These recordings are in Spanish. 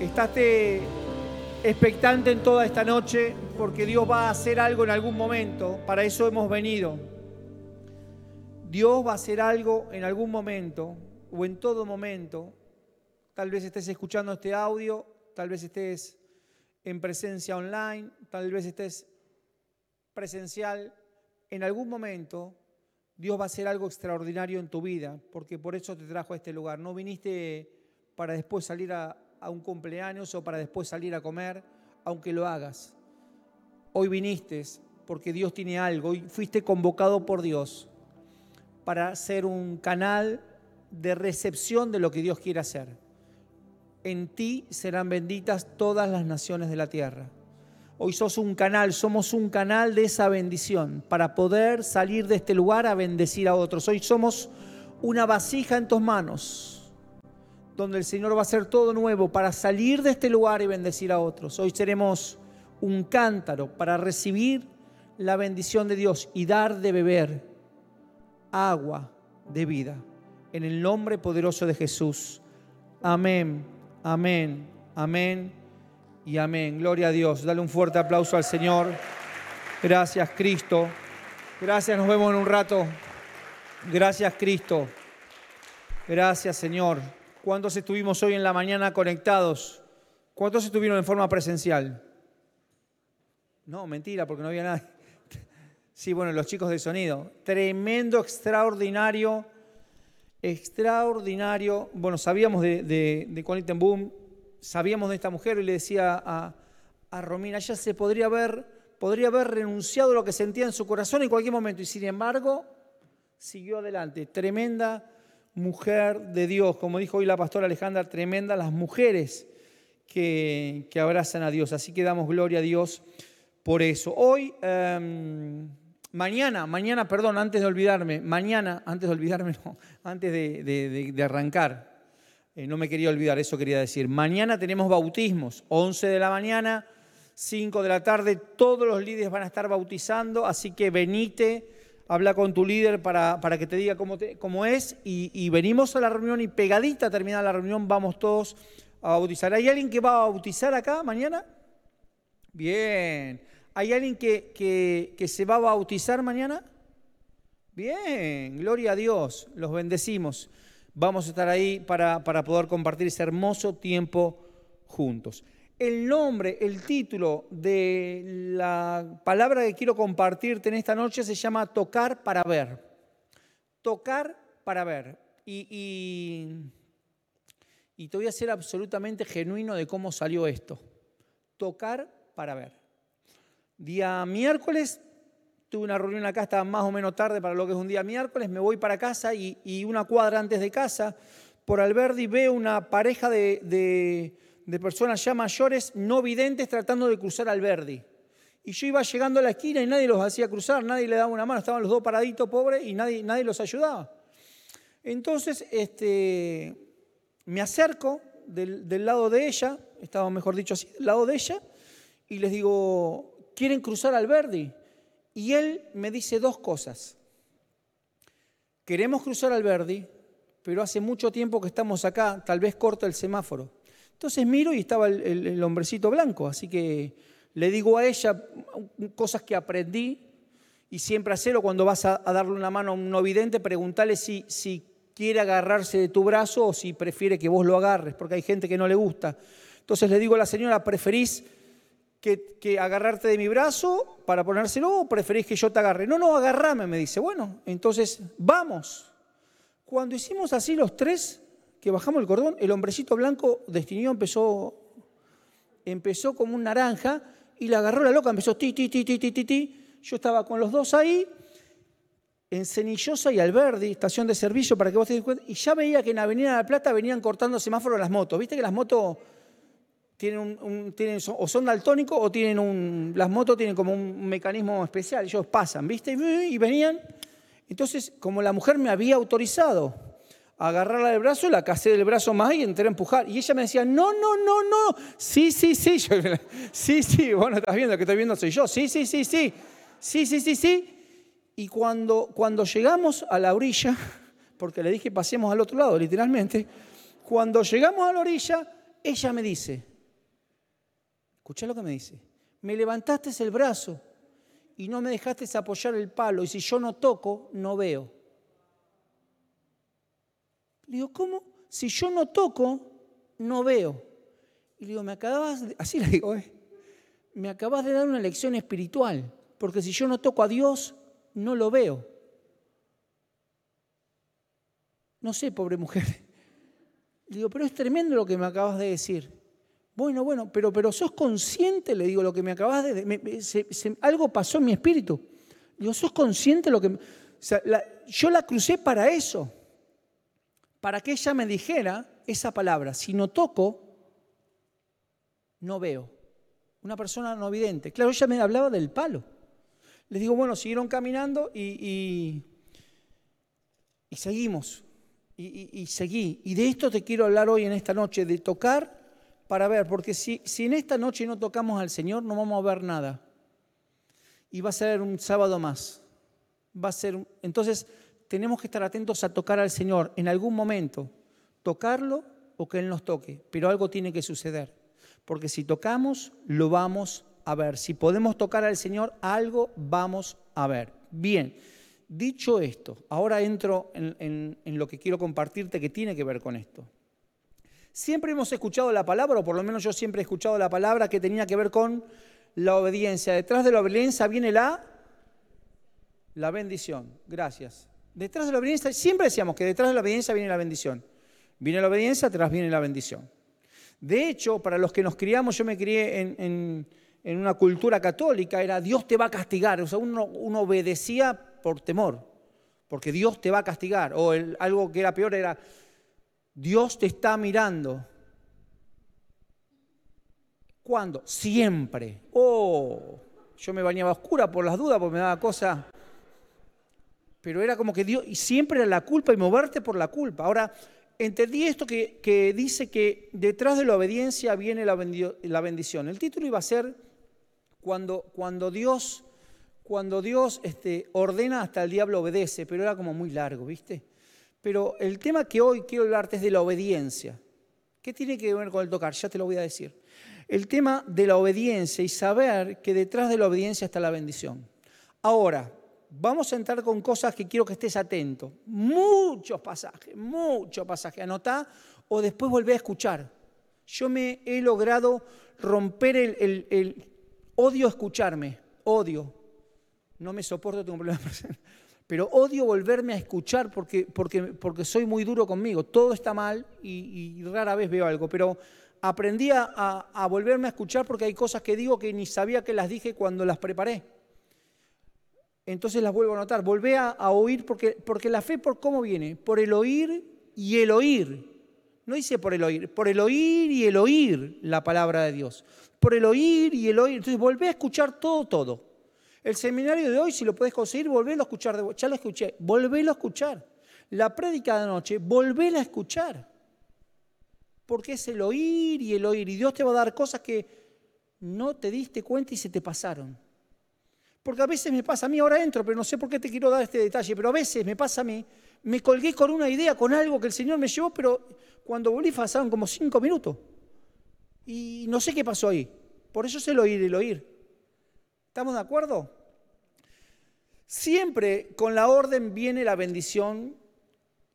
Estate expectante en toda esta noche porque Dios va a hacer algo en algún momento. Para eso hemos venido. Dios va a hacer algo en algún momento o en todo momento. Tal vez estés escuchando este audio, tal vez estés en presencia online, tal vez estés presencial. En algún momento Dios va a hacer algo extraordinario en tu vida, porque por eso te trajo a este lugar. No viniste para después salir a, a un cumpleaños o para después salir a comer, aunque lo hagas. Hoy viniste porque Dios tiene algo, hoy fuiste convocado por Dios para ser un canal de recepción de lo que Dios quiere hacer. En ti serán benditas todas las naciones de la tierra. Hoy sos un canal, somos un canal de esa bendición para poder salir de este lugar a bendecir a otros. Hoy somos una vasija en tus manos donde el Señor va a hacer todo nuevo para salir de este lugar y bendecir a otros. Hoy seremos un cántaro para recibir la bendición de Dios y dar de beber agua de vida. En el nombre poderoso de Jesús. Amén, amén, amén y amén. Gloria a Dios. Dale un fuerte aplauso al Señor. Gracias Cristo. Gracias, nos vemos en un rato. Gracias Cristo. Gracias Señor. ¿Cuántos estuvimos hoy en la mañana conectados? ¿Cuántos estuvieron en forma presencial? No, mentira, porque no había nadie. Sí, bueno, los chicos de sonido. Tremendo, extraordinario, extraordinario. Bueno, sabíamos de, de, de Boom, sabíamos de esta mujer y le decía a, a Romina, ella se podría haber, podría haber renunciado a lo que sentía en su corazón en cualquier momento y sin embargo siguió adelante. Tremenda mujer de Dios, como dijo hoy la pastora Alejandra, tremenda las mujeres que, abrazan a Dios. Así que damos gloria a Dios por eso. Hoy, em, mañana, mañana, perdón, antes de olvidarme, mañana, antes de olvidarme, antes de, arrancar, eh, no me quería olvidar, eso quería decir. Mañana tenemos bautismos, 11 de la mañana, 5 de la tarde, todos los líderes van a estar bautizando, así que venite habla con tu líder para, para que te diga cómo, cómo es y, venimos a la reunión y pegadita terminada la reunión vamos todos a bautizar. ¿Hay alguien que va a bautizar acá mañana? Bien. ¿Hay alguien que, que, se va a bautizar mañana? Bien, gloria a Dios, los bendecimos. Vamos a estar ahí para, para poder compartir ese hermoso tiempo juntos el nombre, el título de la palabra que quiero compartirte en esta noche se llama tocar para ver. Tocar para ver. Y, y, te voy a ser absolutamente genuino de cómo salió esto. Tocar para ver. Día miércoles, tuve una reunión acá, estaba más o menos tarde para lo que es un día miércoles, me voy para casa y, una cuadra antes de casa, por Alberdi, veo una pareja de de personas ya mayores no videntes tratando de cruzar al Verdi. Y yo iba llegando a la esquina y nadie los hacía cruzar, nadie le daba una mano, estaban los dos paraditos pobres y nadie, nadie los ayudaba. Entonces este, me acerco del, del, lado de ella, estaba mejor dicho así, del lado de ella, y les digo, ¿quieren cruzar al Verdi? Y él me dice dos cosas. Queremos cruzar al Verdi, pero hace mucho tiempo que estamos acá, tal vez corta el semáforo. Entonces miro y estaba el, hombrecito blanco, así que le digo a ella cosas que aprendí y siempre hacerlo cuando vas a, darle una mano a un no vidente, preguntarle si, si quiere agarrarse de tu brazo o si prefiere que vos lo agarres, porque hay gente que no le gusta. Entonces le digo a la señora, ¿preferís que, que, agarrarte de mi brazo para ponérselo o preferís que yo te agarre? No, no, agarrame, me dice. Bueno, entonces vamos. Cuando hicimos así los tres, que bajamos el cordón, el hombrecito blanco destinido empezó, empezó como un naranja y le agarró la loca, empezó ti, ti, ti, ti, ti, ti, ti. Yo estaba con los dos ahí, en Cenillosa y Alberdi, estación de servicio, para que vos te des cuenta, y ya veía que en Avenida de la Plata venían cortando semáforos las motos. ¿Viste que las motos tienen, un, tienen o son daltónicos o tienen un, las motos tienen como un mecanismo especial, ellos pasan, ¿viste? Y venían. Entonces, como la mujer me había autorizado agarrarla del brazo, la casé del brazo más y entré a empujar. Y ella me decía, no, no, no, no, sí, sí, sí. Yo, sí, sí, vos no estás viendo, que estoy viendo soy yo. Sí, sí, sí, sí, sí, sí, sí, sí. Y cuando, cuando llegamos a la orilla, porque le dije pasemos al otro lado, literalmente, cuando llegamos a la orilla, ella me dice, escucha lo que me dice, me levantaste el brazo y no me dejaste apoyar el palo, y si yo no toco, no veo. Le digo, ¿cómo? Si yo no toco, no veo. Y le digo, me acabas, de... así le digo, ¿eh? me acabas de dar una lección espiritual, porque si yo no toco a Dios, no lo veo. No sé, pobre mujer. Le digo, pero es tremendo lo que me acabas de decir. Bueno, bueno, pero, pero sos consciente, le digo, lo que me acabas de decir. algo pasó en mi espíritu. Le digo, sos consciente lo que... yo la crucé para eso, para que ella me dijera esa palabra. Si no toco, no veo. Una persona no vidente. Claro, ella me hablaba del palo. Les digo, bueno, siguieron caminando y, y seguimos y, seguí. Y de esto te quiero hablar hoy en esta noche, de tocar para ver, porque si, si en esta noche no tocamos al Señor, no vamos a ver nada. Y va a ser un sábado más. Va a ser, entonces, tenemos que estar atentos a tocar al Señor en algún momento, tocarlo o que Él nos toque, pero algo tiene que suceder, porque si tocamos, lo vamos a ver. Si podemos tocar al Señor, algo vamos a ver. Bien. Dicho esto, ahora entro en, lo que quiero compartirte que tiene que ver con esto. Siempre hemos escuchado la palabra, o por lo menos yo siempre he escuchado la palabra que tenía que ver con la obediencia. Detrás de la obediencia viene la, la bendición. Gracias. Detrás de la obediencia, siempre decíamos que detrás de la obediencia viene la bendición. Viene la obediencia, atrás viene la bendición. De hecho, para los que nos criamos, yo me crié en, una cultura católica, era Dios te va a castigar. O sea, uno, uno obedecía por temor, porque Dios te va a castigar. O algo que era peor era, Dios te está mirando. ¿Cuándo? Siempre. Oh, yo me bañaba oscura por las dudas, porque me daba cosa. Pero era como que Dios, y siempre era la culpa y moverte por la culpa. Ahora, entendí esto que, que dice que detrás de la obediencia viene la, bendición. El título iba a ser cuando, cuando Dios cuando Dios este, ordena, hasta el diablo obedece, pero era como muy largo, ¿viste? Pero el tema que hoy quiero hablarte es de la obediencia. ¿Qué tiene que ver con el tocar? Ya te lo voy a decir. El tema de la obediencia y saber que detrás de la obediencia está la bendición. Ahora, vamos a entrar con cosas que quiero que estés atento. Muchos pasajes, muchos pasajes. Anotá o después volvé a escuchar. Yo me he logrado romper el, odio escucharme, odio no me soporto, tengo problemas. Pero odio volverme a escuchar porque, porque, porque soy muy duro conmigo. Todo está mal y, rara vez veo algo. Pero aprendí a, volverme a escuchar porque hay cosas que digo que ni sabía que las dije cuando las preparé. Entonces las vuelvo a notar. Volvé a, oír porque, porque la fe, ¿por cómo viene? Por el oír y el oír. No dice por el oír, por el oír y el oír la palabra de Dios. Por el oír y el oír. Entonces volvé a escuchar todo, todo. El seminario de hoy, si lo puedes conseguir, volvélo a escuchar. De, ya lo escuché, volvélo a escuchar. La prédica de anoche, volvéla a escuchar. Porque es el oír y el oír. Y Dios te va a dar cosas que no te diste cuenta y se te pasaron. Porque a veces me pasa a mí, ahora entro, pero no sé por qué te quiero dar este detalle, pero a veces me pasa a mí, me colgué con una idea, con algo que el Señor me llevó, pero cuando volví pasaron como cinco minutos. Y no sé qué pasó ahí. Por eso es el oír y el oír. ¿Estamos de acuerdo? Siempre con la orden viene la bendición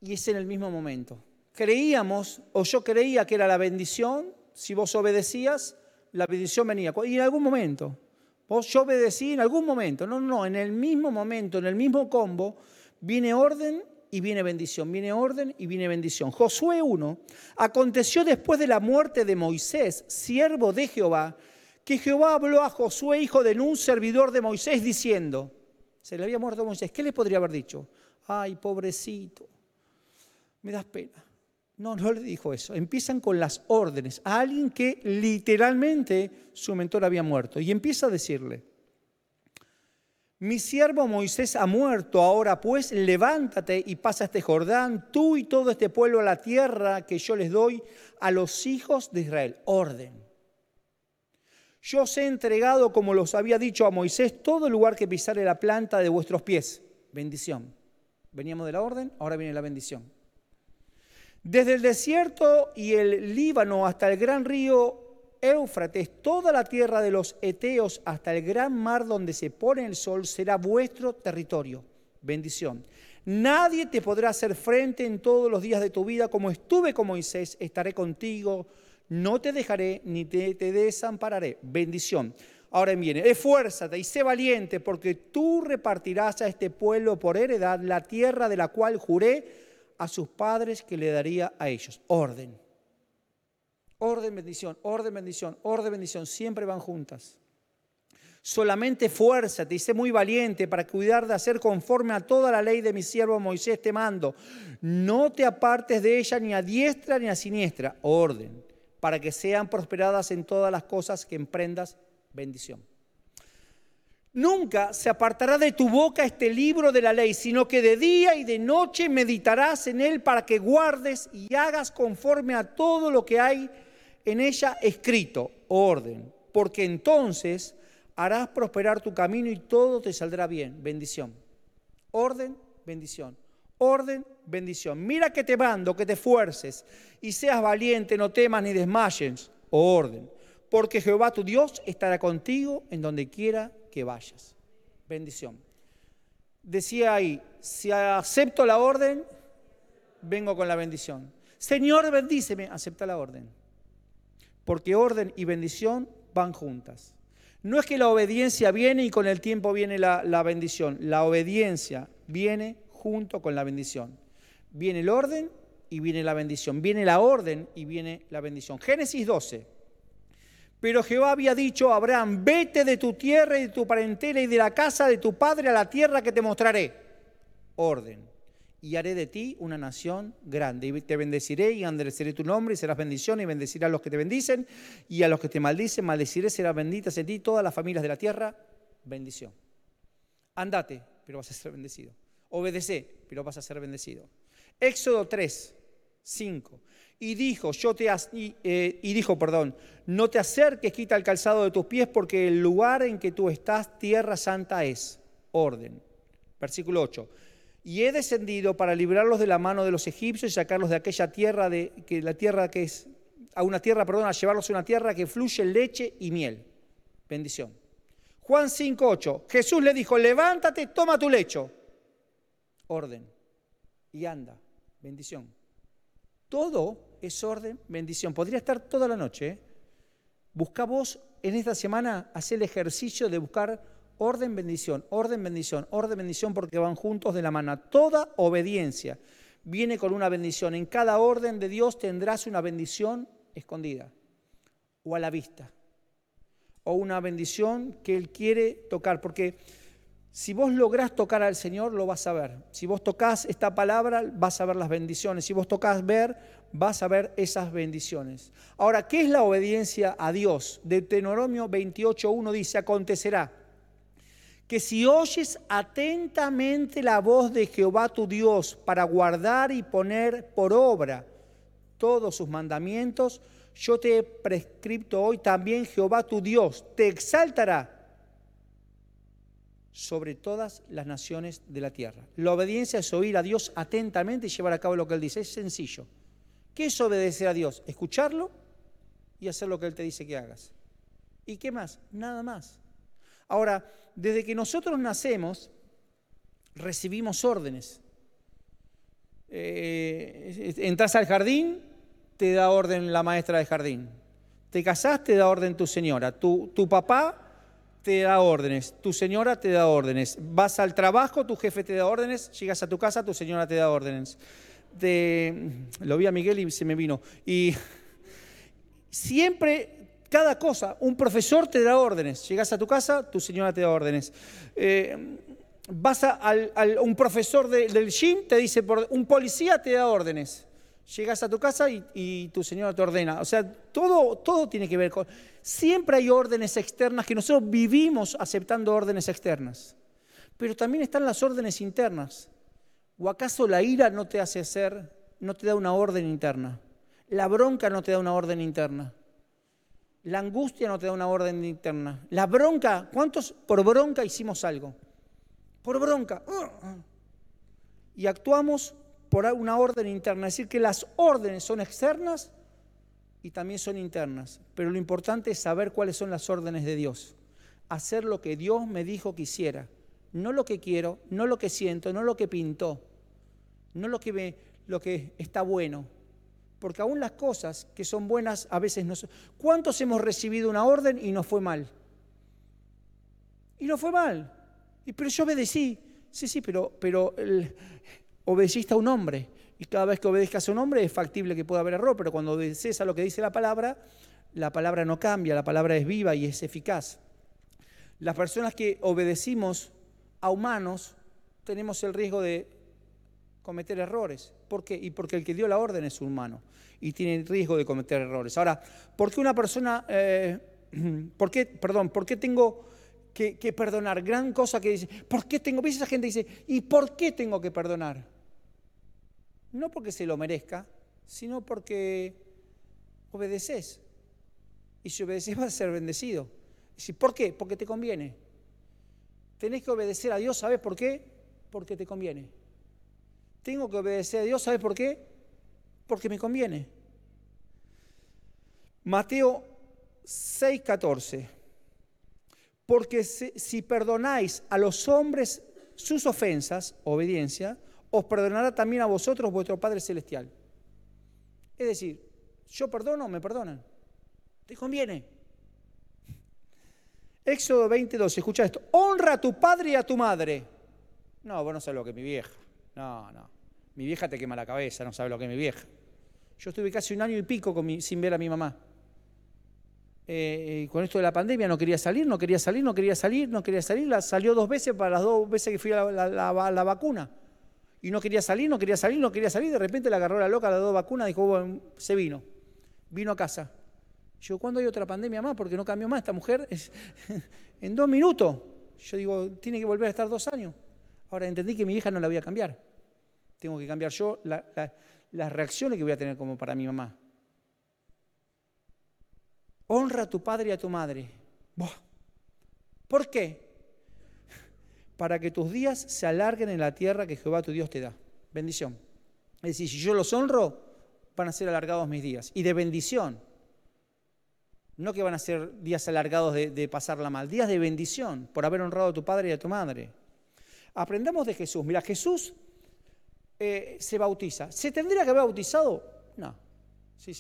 y es en el mismo momento. Creíamos, o yo creía que era la bendición, si vos obedecías, la bendición venía. Y en algún momento, yo obedecí en algún momento, no, no, en el mismo momento, en el mismo combo, viene orden y viene bendición, viene orden y viene bendición. Josué 1, aconteció después de la muerte de Moisés, siervo de Jehová, que Jehová habló a Josué, hijo de Nun, servidor de Moisés, diciendo, se le había muerto Moisés. ¿Qué le podría haber dicho? Ay, pobrecito, me das pena. No, no le dijo eso. Empiezan con las órdenes a alguien que literalmente su mentor había muerto. Y empieza a decirle, mi siervo Moisés ha muerto, ahora pues levántate y pasa este Jordán, tú y todo este pueblo a la tierra que yo les doy a los hijos de Israel. Orden. Yo os he entregado, como los había dicho a Moisés, todo lugar que pisare la planta de vuestros pies. Bendición. Veníamos de la orden, ahora viene la bendición. Desde el desierto y el Líbano hasta el gran río Éufrates, toda la tierra de los Eteos hasta el gran mar donde se pone el sol será vuestro territorio. Bendición. Nadie te podrá hacer frente en todos los días de tu vida, como estuve con Moisés, estaré contigo, no te dejaré ni te, te desampararé. Bendición. Ahora viene, esfuérzate y sé valiente, porque tú repartirás a este pueblo por heredad la tierra de la cual juré a sus padres que le daría a ellos. Orden. Orden, bendición, orden, bendición, orden, bendición, siempre van juntas. Solamente fuérzate y sé muy valiente para cuidar de hacer conforme a toda la ley de mi siervo Moisés te mando. No te apartes de ella ni a diestra ni a siniestra. Orden, para que sean prosperadas en todas las cosas que emprendas bendición. Nunca se apartará de tu boca este libro de la ley, sino que de día y de noche meditarás en él para que guardes y hagas conforme a todo lo que hay en ella escrito, orden, porque entonces harás prosperar tu camino y todo te saldrá bien. Bendición. Orden, bendición. Orden, bendición. Mira que te mando, que te fuerces y seas valiente, no temas ni desmayes. Orden porque Jehová tu Dios estará contigo en donde quiera que vayas. Bendición. Decía ahí, si acepto la orden, vengo con la bendición. Señor, bendíceme, acepta la orden. Porque orden y bendición van juntas. No es que la obediencia viene y con el tiempo viene la, la bendición. La obediencia viene junto con la bendición. Viene el orden y viene la bendición. Viene la orden y viene la bendición. Génesis 12. Pero Jehová había dicho a Abraham, vete de tu tierra y de tu parentela y de la casa de tu padre a la tierra que te mostraré. Orden. Y haré de ti una nación grande. Y te bendeciré y endereceré tu nombre y serás bendición y bendeciré a los que te bendicen y a los que te maldicen, maldeciré, serán benditas en ti todas las familias de la tierra. Bendición. Andate, pero vas a ser bendecido. Obedece, pero vas a ser bendecido. Éxodo 3, 5 y dijo, yo te eh, y, dijo, perdón, no te acerques, quita el calzado de tus pies, porque el lugar en que tú estás, tierra santa es. Orden. Versículo 8. Y he descendido para librarlos de la mano de los egipcios y sacarlos de aquella tierra, de, que la tierra que es, a una tierra, perdón, a llevarlos a una tierra que fluye leche y miel. Bendición. Juan 5.8. Jesús le dijo, levántate, toma tu lecho. Orden. Y anda. Bendición. Todo es orden, bendición. Podría estar toda la noche. ¿eh? Busca vos en esta semana, hacer el ejercicio de buscar orden, bendición, orden, bendición, orden, bendición, porque van juntos de la mano. Toda obediencia viene con una bendición. En cada orden de Dios tendrás una bendición escondida o a la vista. O una bendición que Él quiere tocar. Porque si vos lográs tocar al Señor, lo vas a ver. Si vos tocas esta palabra, vas a ver las bendiciones. Si vos tocas ver, vas a ver esas bendiciones. Ahora, ¿qué es la obediencia a Dios? Deuteronomio 28.1 dice, acontecerá que si oyes atentamente la voz de Jehová tu Dios para guardar y poner por obra todos sus mandamientos, yo te he prescrito hoy también Jehová tu Dios, te exaltará sobre todas las naciones de la tierra. La obediencia es oír a Dios atentamente y llevar a cabo lo que Él dice. Es sencillo. ¿Qué es obedecer a Dios? Escucharlo y hacer lo que Él te dice que hagas. ¿Y qué más? Nada más. Ahora, desde que nosotros nacemos, recibimos órdenes. Eh, entras al jardín, te da orden la maestra de jardín. Te casás, te da orden tu señora. Tu, tu papá te da órdenes, tu señora te da órdenes. Vas al trabajo, tu jefe te da órdenes, llegas a tu casa, tu señora te da órdenes. Lo vi a Miguel y se me vino. Y siempre, cada cosa, un profesor te da órdenes. Llegas a tu casa, tu señora te da órdenes. Eh, vas a, un profesor del gym, te dice, un policía te da órdenes. Llegas a tu casa y, tu señora te ordena. O sea, todo, todo tiene que ver con... Siempre hay órdenes externas que nosotros vivimos aceptando órdenes externas. Pero también están las órdenes internas. ¿O acaso la ira no te hace hacer, no te da una orden interna? La bronca no te da una orden interna. La angustia no te da una orden interna. La bronca, ¿cuántos por bronca hicimos algo? Por bronca. Y actuamos por una orden interna, es decir, que las órdenes son externas y también son internas, pero lo importante es saber cuáles son las órdenes de Dios. Hacer lo que Dios me dijo que hiciera, no lo que quiero, no lo que siento, no lo que pintó, no lo que, me, lo que está bueno, porque aún las cosas que son buenas a veces no son... ¿Cuántos hemos recibido una orden y no fue mal? Y no fue mal. Y, pero yo obedecí. Sí, sí, pero, pero obedeciste a un hombre. Y cada vez que obedezcas a un hombre es factible que pueda haber error, pero cuando obedeces a lo que dice la palabra, la palabra no cambia, la palabra es viva y es eficaz. Las personas que obedecimos a humanos tenemos el riesgo de cometer errores. ¿Por qué? Y porque el que dio la orden es humano y tiene el riesgo de cometer errores. Ahora, ¿por qué una persona, eh, por qué, perdón, por qué tengo que, perdonar? Gran cosa que dice, ¿por qué tengo? ¿Ves esa gente dice, ¿y por qué tengo que perdonar? No porque se lo merezca, sino porque obedeces. Y si obedeces vas a ser bendecido. ¿Por qué? Porque te conviene. Tenés que obedecer a Dios, ¿sabes por qué? Porque te conviene. Tengo que obedecer a Dios, ¿sabes por qué? Porque me conviene. Mateo 6:14. Porque si perdonáis a los hombres sus ofensas, obediencia, os perdonará también a vosotros vuestro Padre Celestial. Es decir, yo perdono, me perdonan. Te conviene. Éxodo 22, escucha esto. Honra a tu padre y a tu madre. No, vos no sabes lo que es mi vieja. No, no. Mi vieja te quema la cabeza, no sabe lo que es mi vieja. Yo estuve casi un año y pico sin ver a mi mamá. Eh, con esto de la pandemia no quería salir, no quería salir, no quería salir, no quería salir. La, salió dos veces para las dos veces que fui a la, vacuna. Y no quería salir, no quería salir, no quería salir. De repente la agarró la loca, las dos vacunas, dijo, bueno, se vino. Vino a casa. Yo, ¿cuándo hay otra pandemia más? Porque no cambió más. Esta mujer en dos minutos. Yo digo, tiene que volver a estar dos años. Ahora entendí que mi hija no la voy a cambiar tengo que cambiar yo las reacciones que voy a tener como para mi mamá. Honra a tu padre y a tu madre. ¿Por qué? Para que tus días se alarguen en la tierra que Jehová tu Dios te da. Bendición. Es decir, si yo los honro, van a ser alargados mis días. Y de bendición. No que van a ser días alargados de, de pasarla mal, días de bendición por haber honrado a tu padre y a tu madre. Aprendamos de Jesús. Mira, Jesús eh, se bautiza. ¿Se tendría que haber bautizado? No, si,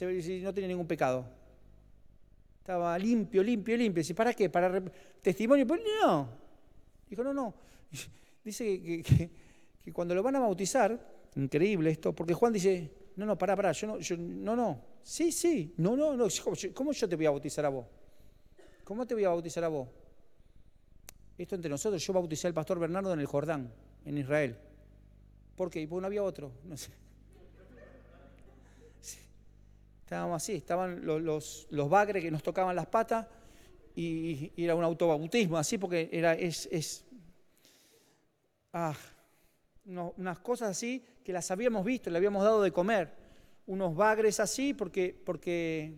no tiene ningún pecado. Estaba limpio, limpio, limpio. Dice, ¿para qué? ¿Para testimonio? Pues no. Dijo, no, no. Dice que, cuando lo van a bautizar, increíble esto, porque Juan dice, no, no, pará, pará, yo no, yo, no, no. Sí, sí, no, no, no. ¿Cómo yo te voy a bautizar a vos? ¿Cómo te voy a bautizar a vos? Esto entre nosotros, yo bauticé al pastor Bernardo en el Jordán, en Israel. ¿Por qué? Porque no había otro. No sé. Estábamos así, estaban los, los, bagres que nos tocaban las patas y, era un autobautismo, así porque era, es, es ah, unas cosas así que las habíamos visto, le habíamos dado de comer. Unos bagres así porque, porque,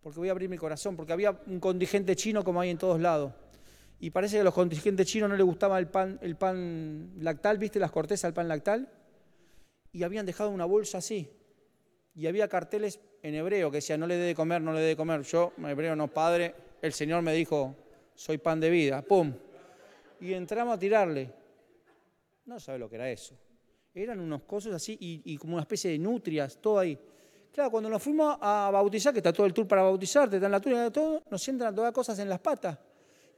porque voy a abrir mi corazón, porque había un contingente chino como hay en todos lados y parece que a los contingentes chinos no les gustaba el pan, el pan lactal, ¿viste las cortezas del pan lactal? Y habían dejado una bolsa así. Y había carteles en hebreo que decían, no le dé de comer, no le dé de comer. Yo, hebreo, no, padre, el Señor me dijo, soy pan de vida. ¡Pum! Y entramos a tirarle. No sabe lo que era eso. Eran unos cosas así y, como una especie de nutrias, todo ahí. Claro, cuando nos fuimos a bautizar, que está todo el tour para bautizarte, está en la tour, todo, nos sientan todas cosas en las patas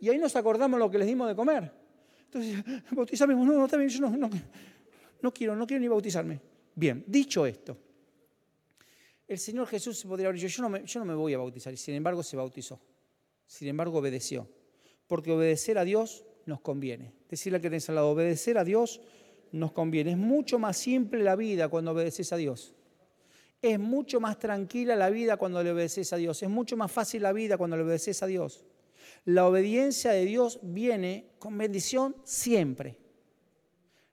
y ahí nos acordamos lo que les dimos de comer. Entonces, bautizarme, no, no, yo no, no, quiero, no quiero ni bautizarme. Bien, dicho esto, el Señor Jesús podría haber dicho, yo no, me, yo no me voy a bautizar, y sin embargo se bautizó. Sin embargo obedeció, porque obedecer a Dios nos conviene. Decirle que tenés al lado, obedecer a Dios nos conviene. Es mucho más simple la vida cuando obedeces a Dios. Es mucho más tranquila la vida cuando le obedeces a Dios. Es mucho más fácil la vida cuando le obedeces a Dios. La obediencia de Dios viene con bendición siempre.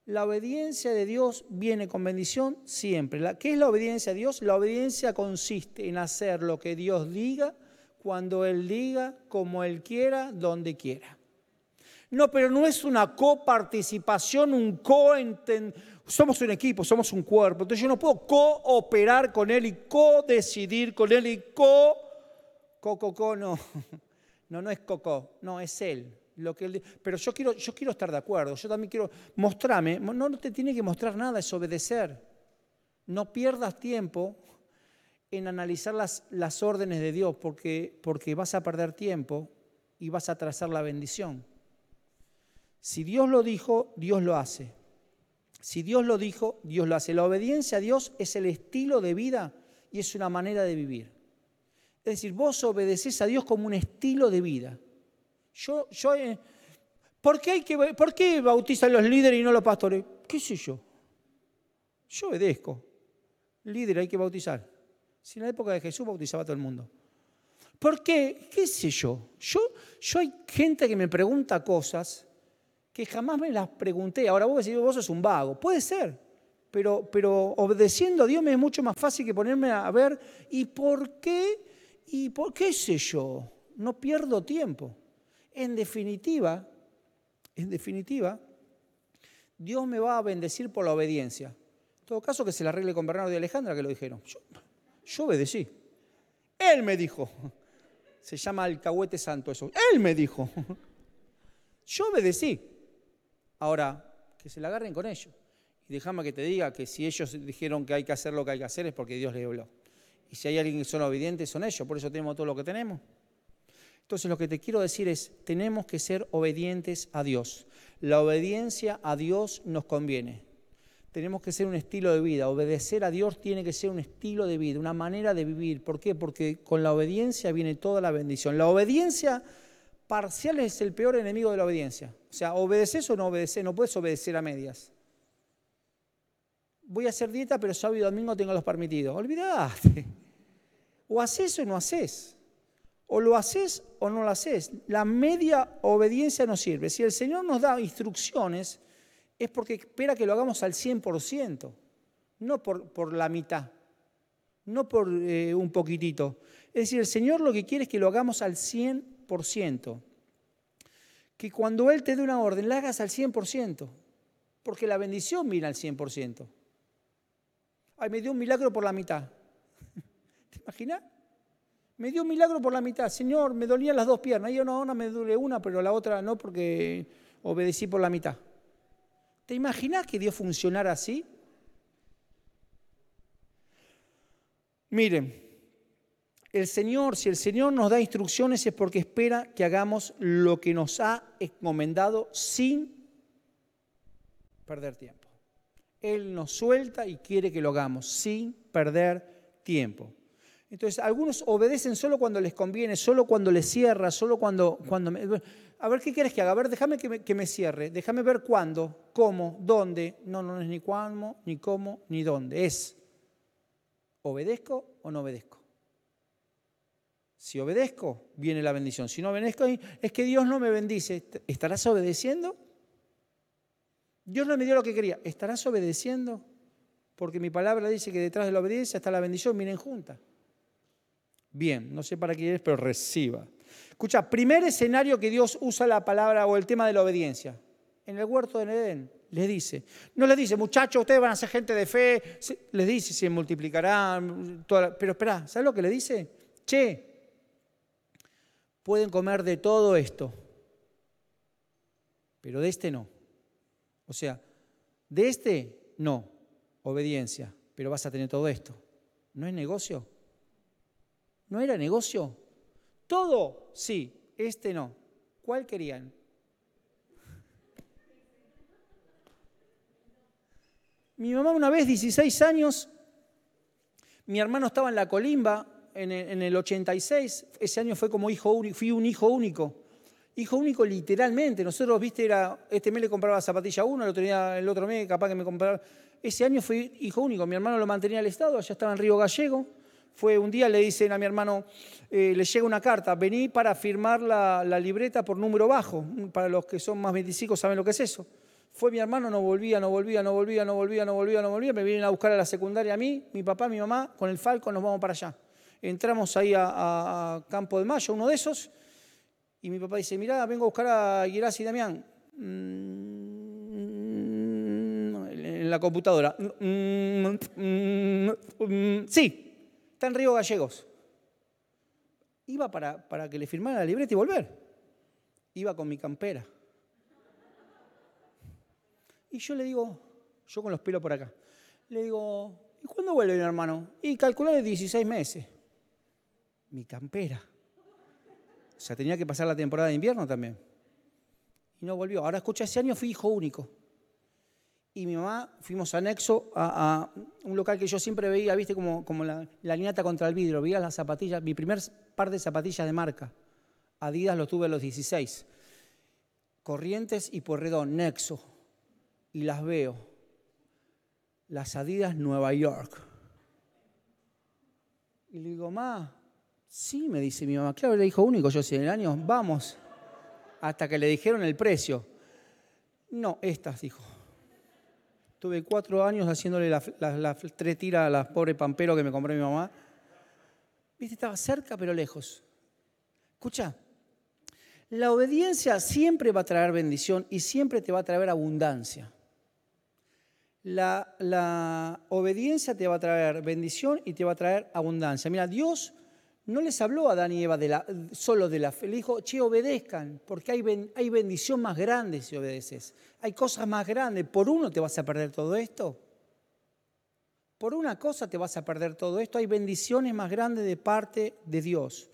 La obediencia de Dios viene con bendición siempre. ¿Qué es la obediencia a Dios? La obediencia consiste en hacer lo que Dios diga, cuando Él diga, como Él quiera, donde quiera. No, pero no es una coparticipación, un co somos un equipo, somos un cuerpo. Entonces yo no puedo cooperar con él y co-decidir con él y co... Co, no. No, no es coco, no, es él. Lo que él, pero yo quiero, yo quiero estar de acuerdo, yo también quiero mostrarme. No, no te tiene que mostrar nada, es obedecer. No pierdas tiempo en analizar las, las órdenes de Dios porque, porque vas a perder tiempo y vas a trazar la bendición. Si Dios lo dijo, Dios lo hace. Si Dios lo dijo, Dios lo hace. La obediencia a Dios es el estilo de vida y es una manera de vivir. Es decir, vos obedeces a Dios como un estilo de vida. Yo, yo, eh, ¿por, qué hay que, ¿Por qué bautizan los líderes y no los pastores? ¿Qué sé yo? Yo obedezco. Líder hay que bautizar. Si en la época de Jesús bautizaba a todo el mundo. ¿Por qué? ¿Qué sé yo? Yo, yo hay gente que me pregunta cosas que jamás me las pregunté. Ahora vos decís, vos sos un vago. Puede ser, pero, pero obedeciendo a Dios me es mucho más fácil que ponerme a ver, ¿y por qué? ¿Y por qué sé yo? No pierdo tiempo. En definitiva, en definitiva, Dios me va a bendecir por la obediencia. En todo caso, que se la arregle con Bernardo y Alejandra, que lo dijeron. Yo, yo obedecí. Él me dijo. Se llama alcahuete santo eso. Él me dijo. Yo obedecí. Ahora, que se la agarren con ellos. Y déjame que te diga que si ellos dijeron que hay que hacer lo que hay que hacer es porque Dios les habló. Y si hay alguien que son obedientes, son ellos. Por eso tenemos todo lo que tenemos. Entonces lo que te quiero decir es, tenemos que ser obedientes a Dios. La obediencia a Dios nos conviene. Tenemos que ser un estilo de vida. Obedecer a Dios tiene que ser un estilo de vida, una manera de vivir. ¿Por qué? Porque con la obediencia viene toda la bendición. La obediencia parcial es el peor enemigo de la obediencia. O sea, obedeces o no obedeces, no puedes obedecer a medias. Voy a hacer dieta, pero sábado y domingo tengo los permitidos. Olvídate. O haces o no haces. O lo haces o no lo haces. La media obediencia no sirve. Si el Señor nos da instrucciones, es porque espera que lo hagamos al 100%, no por, por la mitad, no por eh, un poquitito. Es decir, el Señor lo que quiere es que lo hagamos al 100% que cuando Él te dé una orden la hagas al 100%, porque la bendición mira al 100%. Ay, me dio un milagro por la mitad. ¿Te imaginas? Me dio un milagro por la mitad. Señor, me dolían las dos piernas. Yo no, no me duele una, pero la otra no porque obedecí por la mitad. ¿Te imaginas que Dios funcionara así? Miren, el Señor, si el Señor nos da instrucciones es porque espera que hagamos lo que nos ha encomendado sin perder tiempo. Él nos suelta y quiere que lo hagamos sin perder tiempo. Entonces, algunos obedecen solo cuando les conviene, solo cuando les cierra, solo cuando... cuando a ver, ¿qué quieres que haga? A ver, déjame me, que me cierre, déjame ver cuándo, cómo, dónde. No, no es ni cuándo, ni cómo, ni dónde. Es, ¿obedezco o no obedezco? Si obedezco, viene la bendición. Si no obedezco, es que Dios no me bendice. ¿Estarás obedeciendo? Dios no me dio lo que quería. ¿Estarás obedeciendo? Porque mi palabra dice que detrás de la obediencia está la bendición. Miren juntas. Bien, no sé para qué es, pero reciba. Escucha, primer escenario que Dios usa la palabra o el tema de la obediencia. En el huerto de Edén, les dice. No les dice, muchachos, ustedes van a ser gente de fe. Les dice, se multiplicarán. Pero espera, ¿sabes lo que le dice? Che, pueden comer de todo esto, pero de este no. O sea, de este no, obediencia, pero vas a tener todo esto. ¿No es negocio? ¿No era negocio? Todo, sí, este no. ¿Cuál querían? Mi mamá una vez, 16 años, mi hermano estaba en la colimba, en el, 86, ese año fue como hijo único, fui un hijo único. Hijo único literalmente. Nosotros, viste, era, este mes le compraba zapatilla uno, el otro, día, el otro mes capaz que me compraba. Ese año fui hijo único. Mi hermano lo mantenía al Estado, allá estaba en Río Gallego. Fue un día, le dicen a mi hermano, eh, le llega una carta, vení para firmar la, la, libreta por número bajo. Para los que son más 25 saben lo que es eso. Fue mi hermano, no volvía, no volvía, no volvía, no volvía, no volvía, no volvía. Me vienen a buscar a la secundaria a mí, mi papá, mi mamá, con el Falco nos vamos para allá entramos ahí a, Campo de Mayo, uno de esos, Y mi papá dice, mirá, vengo a buscar a y Damián. Mm, en la computadora. Sí, está en Río Gallegos. Iba para, que le firmara la libreta y volver. Iba con mi campera. Y yo le digo, yo con los pelos por acá, le digo, ¿y cuándo vuelve mi hermano? Y calculé 16 meses. Mi campera. O sea, tenía que pasar la temporada de invierno también. Y no volvió. Ahora escucha, ese año fui hijo único. Y mi mamá fuimos anexo a, un local que yo siempre veía, viste, como, como la, la contra el vidrio. Veía las zapatillas, mi primer par de zapatillas de marca. Adidas lo tuve a los 16. Corrientes y Porredón, Nexo. Y las veo. Las Adidas Nueva York. Y le digo, ma, sí, me dice mi mamá. Claro, era hijo único, yo en el año, vamos. Hasta que le dijeron el precio. No, estas, dijo. Tuve cuatro años haciéndole las tres tiras a la pobre pampero que me compré mi mamá. Viste, estaba cerca pero lejos. Escucha, la obediencia siempre va a traer bendición y siempre te va a traer abundancia. La, obediencia te va a traer bendición y te va a traer abundancia. Mira, Dios no les habló a Adán y Eva de la, solo de la fe, le dijo, che, obedezcan, porque hay, bendición más grande si obedeces. Hay cosas más grandes. ¿Por uno te vas a perder todo esto? Por una cosa te vas a perder todo esto. Hay bendiciones más grandes de parte de Dios.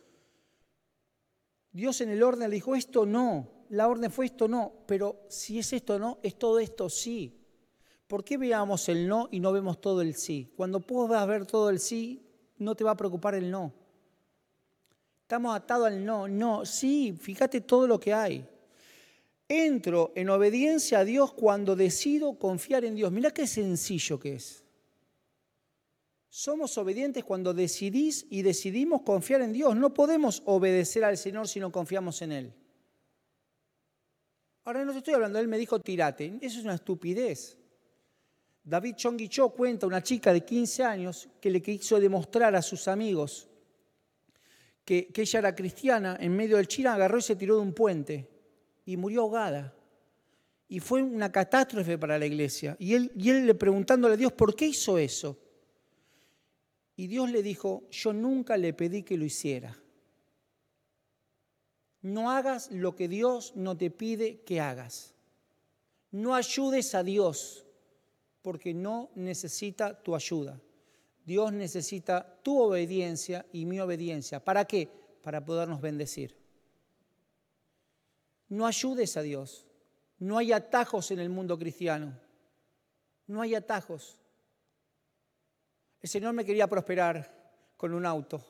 Dios en el orden le dijo, esto no. La orden fue esto no. Pero si es esto no, es todo esto sí. ¿Por qué veamos el no y no vemos todo el sí? Cuando puedas ver todo el sí, no te va a preocupar el no. Estamos atados al no, no, sí, fíjate todo lo que hay. Entro en obediencia a Dios cuando decido confiar en Dios. Mira qué sencillo que es. Somos obedientes cuando decidís y decidimos confiar en Dios. No podemos obedecer al Señor si no confiamos en Él. Ahora no te estoy hablando, Él me dijo tirate. Eso es una estupidez. David Chonguichó cuenta una chica de 15 años que le quiso demostrar a sus amigos que, ella era cristiana, en medio del China agarró y se tiró de un puente y murió ahogada. Y fue una catástrofe para la iglesia. Y él, y él le preguntándole a Dios, ¿por qué hizo eso? Y Dios le dijo, yo nunca le pedí que lo hiciera. No hagas lo que Dios no te pide que hagas. No ayudes a Dios porque no necesita tu ayuda. Dios necesita tu obediencia y mi obediencia. ¿Para qué? Para podernos bendecir. No ayudes a Dios. No hay atajos en el mundo cristiano. No hay atajos. El Señor me quería prosperar con un auto,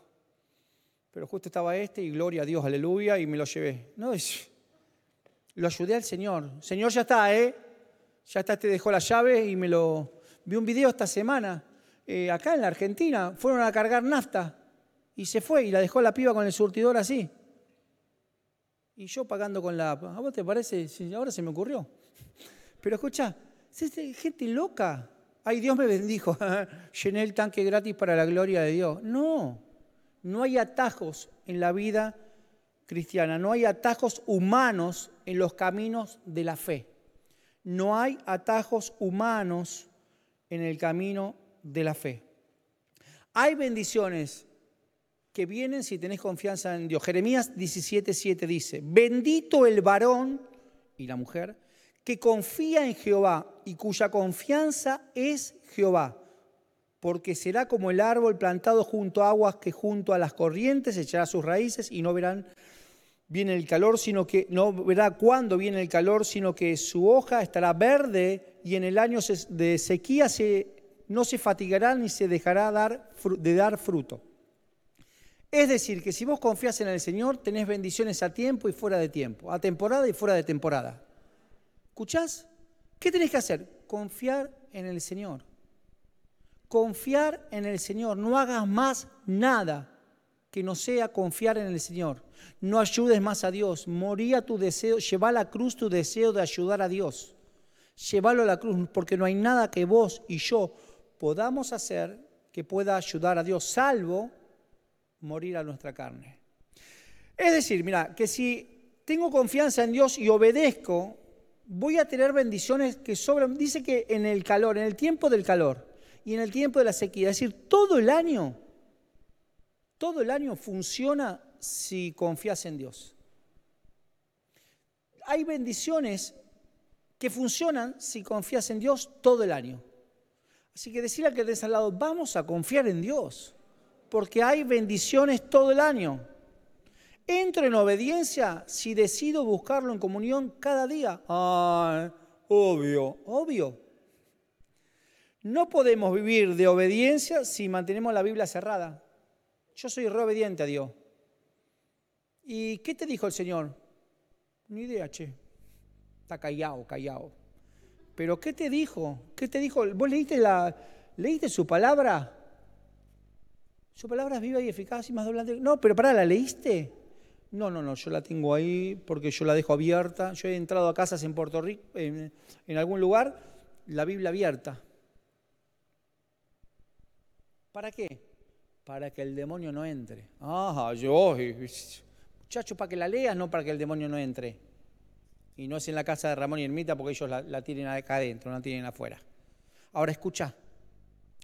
pero justo estaba este y gloria a Dios, aleluya, y me lo llevé. No, es, lo ayudé al Señor. Señor, ya está, ¿eh? Ya está, te dejó la llave y me lo... Vi un video esta semana eh, acá en la Argentina, fueron a cargar nafta y se fue y la dejó la piba con el surtidor así. Y yo pagando con la... ¿A vos te parece? Ahora se me ocurrió. Pero escucha, gente loca. Ay, Dios me bendijo. Llené el tanque gratis para la gloria de Dios. No, no hay atajos en la vida cristiana. No hay atajos humanos en los caminos de la fe. No hay atajos humanos en el camino de la fe. Hay bendiciones que vienen si tenés confianza en Dios. Jeremías 17:7 dice, bendito el varón y la mujer que confía en Jehová y cuya confianza es Jehová, porque será como el árbol plantado junto a aguas que junto a las corrientes echará sus raíces y no verán viene el calor, sino que no verá cuándo viene el calor, sino que su hoja estará verde y en el año de sequía se no se fatigará ni se dejará dar, de dar fruto. Es decir, que si vos confías en el Señor, tenés bendiciones a tiempo y fuera de tiempo, a temporada y fuera de temporada. ¿Escuchás? ¿Qué tenés que hacer? Confiar en el Señor. Confiar en el Señor. No hagas más nada que no sea confiar en el Señor. No ayudes más a Dios. Moría tu deseo, lleva a la cruz tu deseo de ayudar a Dios. Llévalo a la cruz, porque no hay nada que vos y yo podamos hacer que pueda ayudar a Dios, salvo morir a nuestra carne. Es decir, mira, que si tengo confianza en Dios y obedezco, voy a tener bendiciones que sobran. Dice que en el calor, en el tiempo del calor y en el tiempo de la sequía, es decir, todo el año, todo el año funciona si confías en Dios. Hay bendiciones que funcionan si confías en Dios todo el año. Así que decirle al que estés al lado, vamos a confiar en Dios, porque hay bendiciones todo el año. Entro en obediencia si decido buscarlo en comunión cada día. Ah, obvio, obvio. No podemos vivir de obediencia si mantenemos la Biblia cerrada. Yo soy re obediente a Dios. ¿Y qué te dijo el Señor? Ni idea, che. Está callado, callado. Pero ¿qué te dijo? ¿Qué te dijo? ¿Vos leíste, la, leíste su palabra? Su palabra es viva y eficaz y más doblante. No, pero para, ¿la leíste? No, no, no, yo la tengo ahí porque yo la dejo abierta. Yo he entrado a casas en Puerto Rico, en, algún lugar, la Biblia abierta. ¿Para qué? Para que el demonio no entre. Ah, yo, muchacho, para que la leas, no para que el demonio no entre y no es en la casa de Ramón y Ermita porque ellos la, tienen acá adentro, no la tienen afuera. Ahora escucha,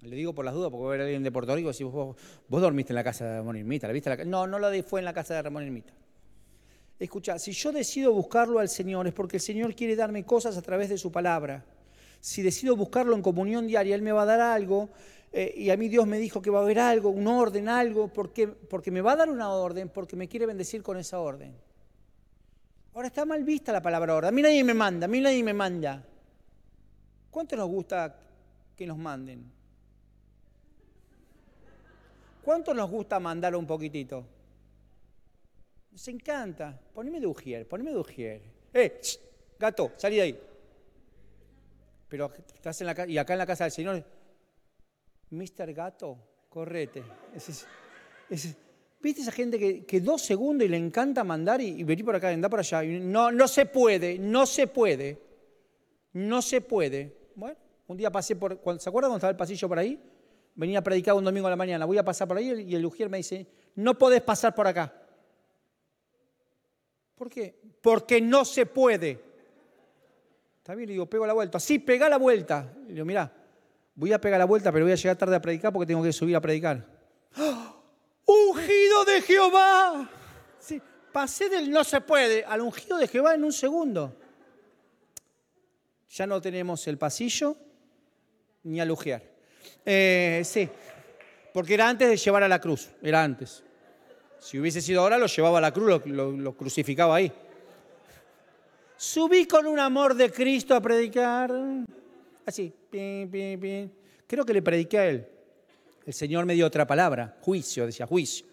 le digo por las dudas porque voy a a alguien de Puerto Rico si vos, vos dormiste en la casa de Ramón y Ermita, ¿la viste? no, no la fue en la casa de Ramón y Ermita. Escucha, si yo decido buscarlo al Señor es porque el Señor quiere darme cosas a través de su palabra. Si decido buscarlo en comunión diaria, Él me va a dar algo eh, y a mí Dios me dijo que va a haber algo, un orden, algo, porque, porque me va a dar una orden, porque me quiere bendecir con esa orden. Ahora está mal vista la palabra orden. A mí nadie me manda, a mí nadie me manda. ¿Cuánto nos gusta que nos manden? ¿Cuánto nos gusta mandar un poquitito? Nos encanta. Poneme de ujier, poneme de ujier. ¡Eh! gato, salí de ahí. Pero estás en la y acá en la casa del Señor, Mr. Gato, correte. Es, ¿Viste esa gente que, dos segundos y le encanta mandar y, venir por acá y andar por allá? no, no se puede, no se puede, no se puede. Bueno, un día pasé por, ¿se acuerdan cuando estaba el pasillo por ahí? Venía a predicar un domingo a la mañana, voy a pasar por ahí y el Ujier me dice, no podés pasar por acá. ¿Por qué? Porque no se puede. Está bien, le digo, pego la vuelta. Sí, pega la vuelta. Le digo, mira, voy a pegar la vuelta, pero voy a llegar tarde a predicar porque tengo que subir a predicar. ¡Ah! De Jehová. Sí, pasé del no se puede al ungido de Jehová en un segundo. Ya no tenemos el pasillo ni al ujiar. Eh, sí, porque era antes de llevar a la cruz, era antes. Si hubiese sido ahora, lo llevaba a la cruz, lo, crucificaba ahí. Subí con un amor de Cristo a predicar. Así, Creo que le prediqué a él el Señor me dio otra palabra, juicio, decía juicio.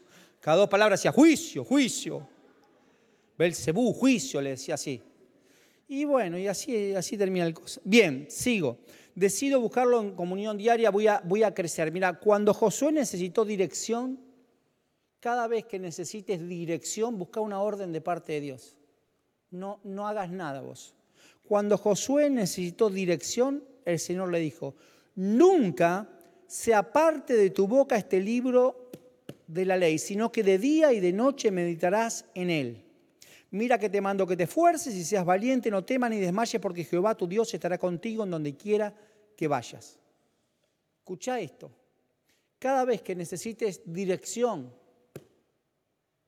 Cada dos palabras decía juicio, juicio. Belcebú, juicio, le decía así. Y bueno, y así, así termina el cosa. Bien, sigo. Decido buscarlo en comunión diaria, voy a, voy a crecer. Mira, cuando Josué necesitó dirección, cada vez que necesites dirección, busca una orden de parte de Dios. No, no hagas nada vos. Cuando Josué necesitó dirección, el Señor le dijo, nunca se aparte de tu boca este libro de la ley, sino que de día y de noche meditarás en él. Mira que te mando que te esfuerces y seas valiente, no temas ni desmayes, porque Jehová tu Dios estará contigo en donde quiera que vayas. Escucha esto. Cada vez que necesites dirección,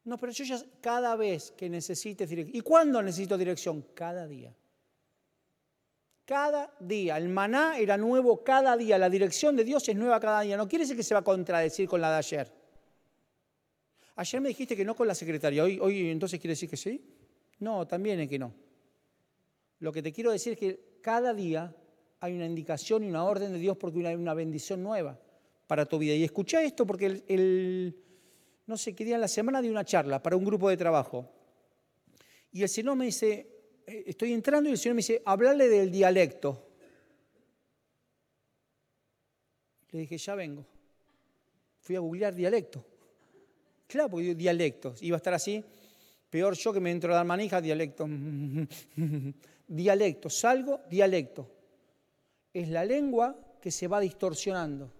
no, pero yo ya, cada vez que necesites dirección. ¿Y cuándo necesito dirección? Cada día. Cada día. El maná era nuevo cada día. La dirección de Dios es nueva cada día. No quiere decir que se va a contradecir con la de ayer. Ayer me dijiste que no con la secretaria. Hoy, entonces quiere decir que sí. No, también es que no. Lo que te quiero decir es que cada día hay una indicación y una orden de Dios porque hay una bendición nueva para tu vida. Y escucha esto porque el, el no sé qué día en la semana de una charla para un grupo de trabajo. Y el Señor me dice, eh, estoy entrando y el Señor me dice, hablarle del dialecto. Le dije, ya vengo. Fui a googlear dialecto. Claro, porque dialectos. Iba a estar así, peor yo que me entro a dar manija, dialecto. dialecto, salgo, dialecto. Es la lengua que se va distorsionando.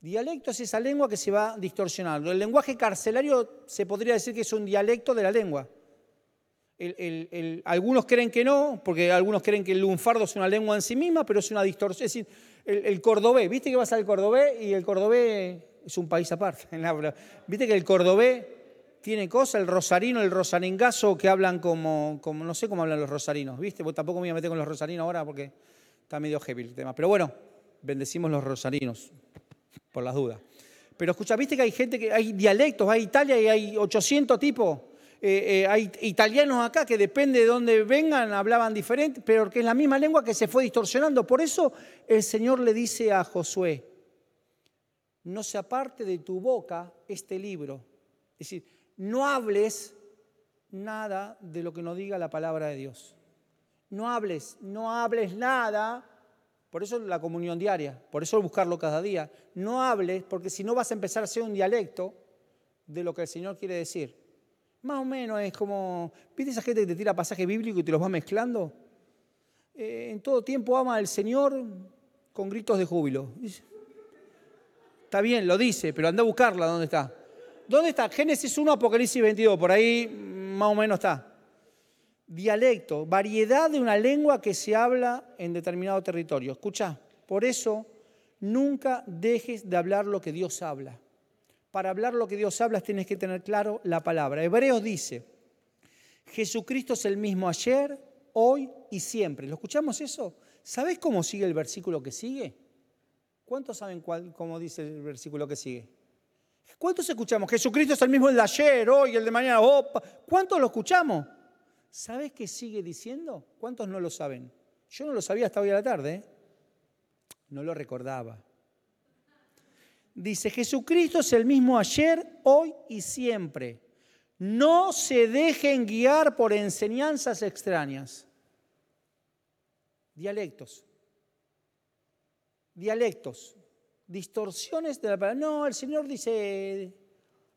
Dialecto es esa lengua que se va distorsionando. El lenguaje carcelario se podría decir que es un dialecto de la lengua algunos creen que no, porque algunos creen que el lunfardo es una lengua en sí misma, pero es una distorsión. Es decir, el, cordobés, viste que vas al cordobés y el cordobés es un país aparte. Viste que el cordobés tiene cosas, el rosarino, el rosaringazo que hablan como, no sé cómo hablan los rosarinos, ¿viste? Tampoco me voy a meter con los rosarinos ahora porque está medio heavy el tema. Pero bueno, bendecimos los rosarinos, por las dudas. Pero escucha, viste que hay gente que hay dialectos, hay Italia y hay 800 tipos. Eh, eh, hay italianos acá que depende de dónde vengan, hablaban diferente, pero que es la misma lengua que se fue distorsionando. Por eso el Señor le dice a Josué, no se aparte de tu boca este libro. Es decir, no hables nada de lo que no diga la palabra de Dios. No hables, no hables nada por eso la comunión diaria, por eso buscarlo cada día. No hables, porque si no vas a empezar a ser un dialecto de lo que el Señor quiere decir. Más o menos es como, ¿viste esa gente que te tira pasaje bíblico y te los va mezclando? Eh, en todo tiempo ama al Señor con gritos de júbilo. Está bien, lo dice, pero anda a buscarla, ¿dónde está? ¿Dónde está? Génesis 1, Apocalipsis 22, por ahí más o menos está dialecto, variedad de una lengua que se habla en determinado territorio. Escucha, por eso nunca dejes de hablar lo que Dios habla. Para hablar lo que Dios habla tienes que tener claro la palabra. Hebreos dice, Jesucristo es el mismo ayer, hoy y siempre. ¿Lo escuchamos eso? ¿Sabes cómo sigue el versículo que sigue? ¿Cuántos saben cómo dice el versículo que sigue? ¿Cuántos escuchamos? Jesucristo es el mismo el de ayer, hoy, el de mañana. ¿Cuántos lo escuchamos? ¿Sabes qué sigue diciendo? ¿Cuántos no lo saben? Yo no lo sabía hasta hoy a la tarde. ¿eh? No lo recordaba. Dice, Jesucristo es el mismo ayer, hoy y siempre. No se dejen guiar por enseñanzas extrañas. Dialectos. Dialectos. Distorsiones de la palabra. No, el Señor dice,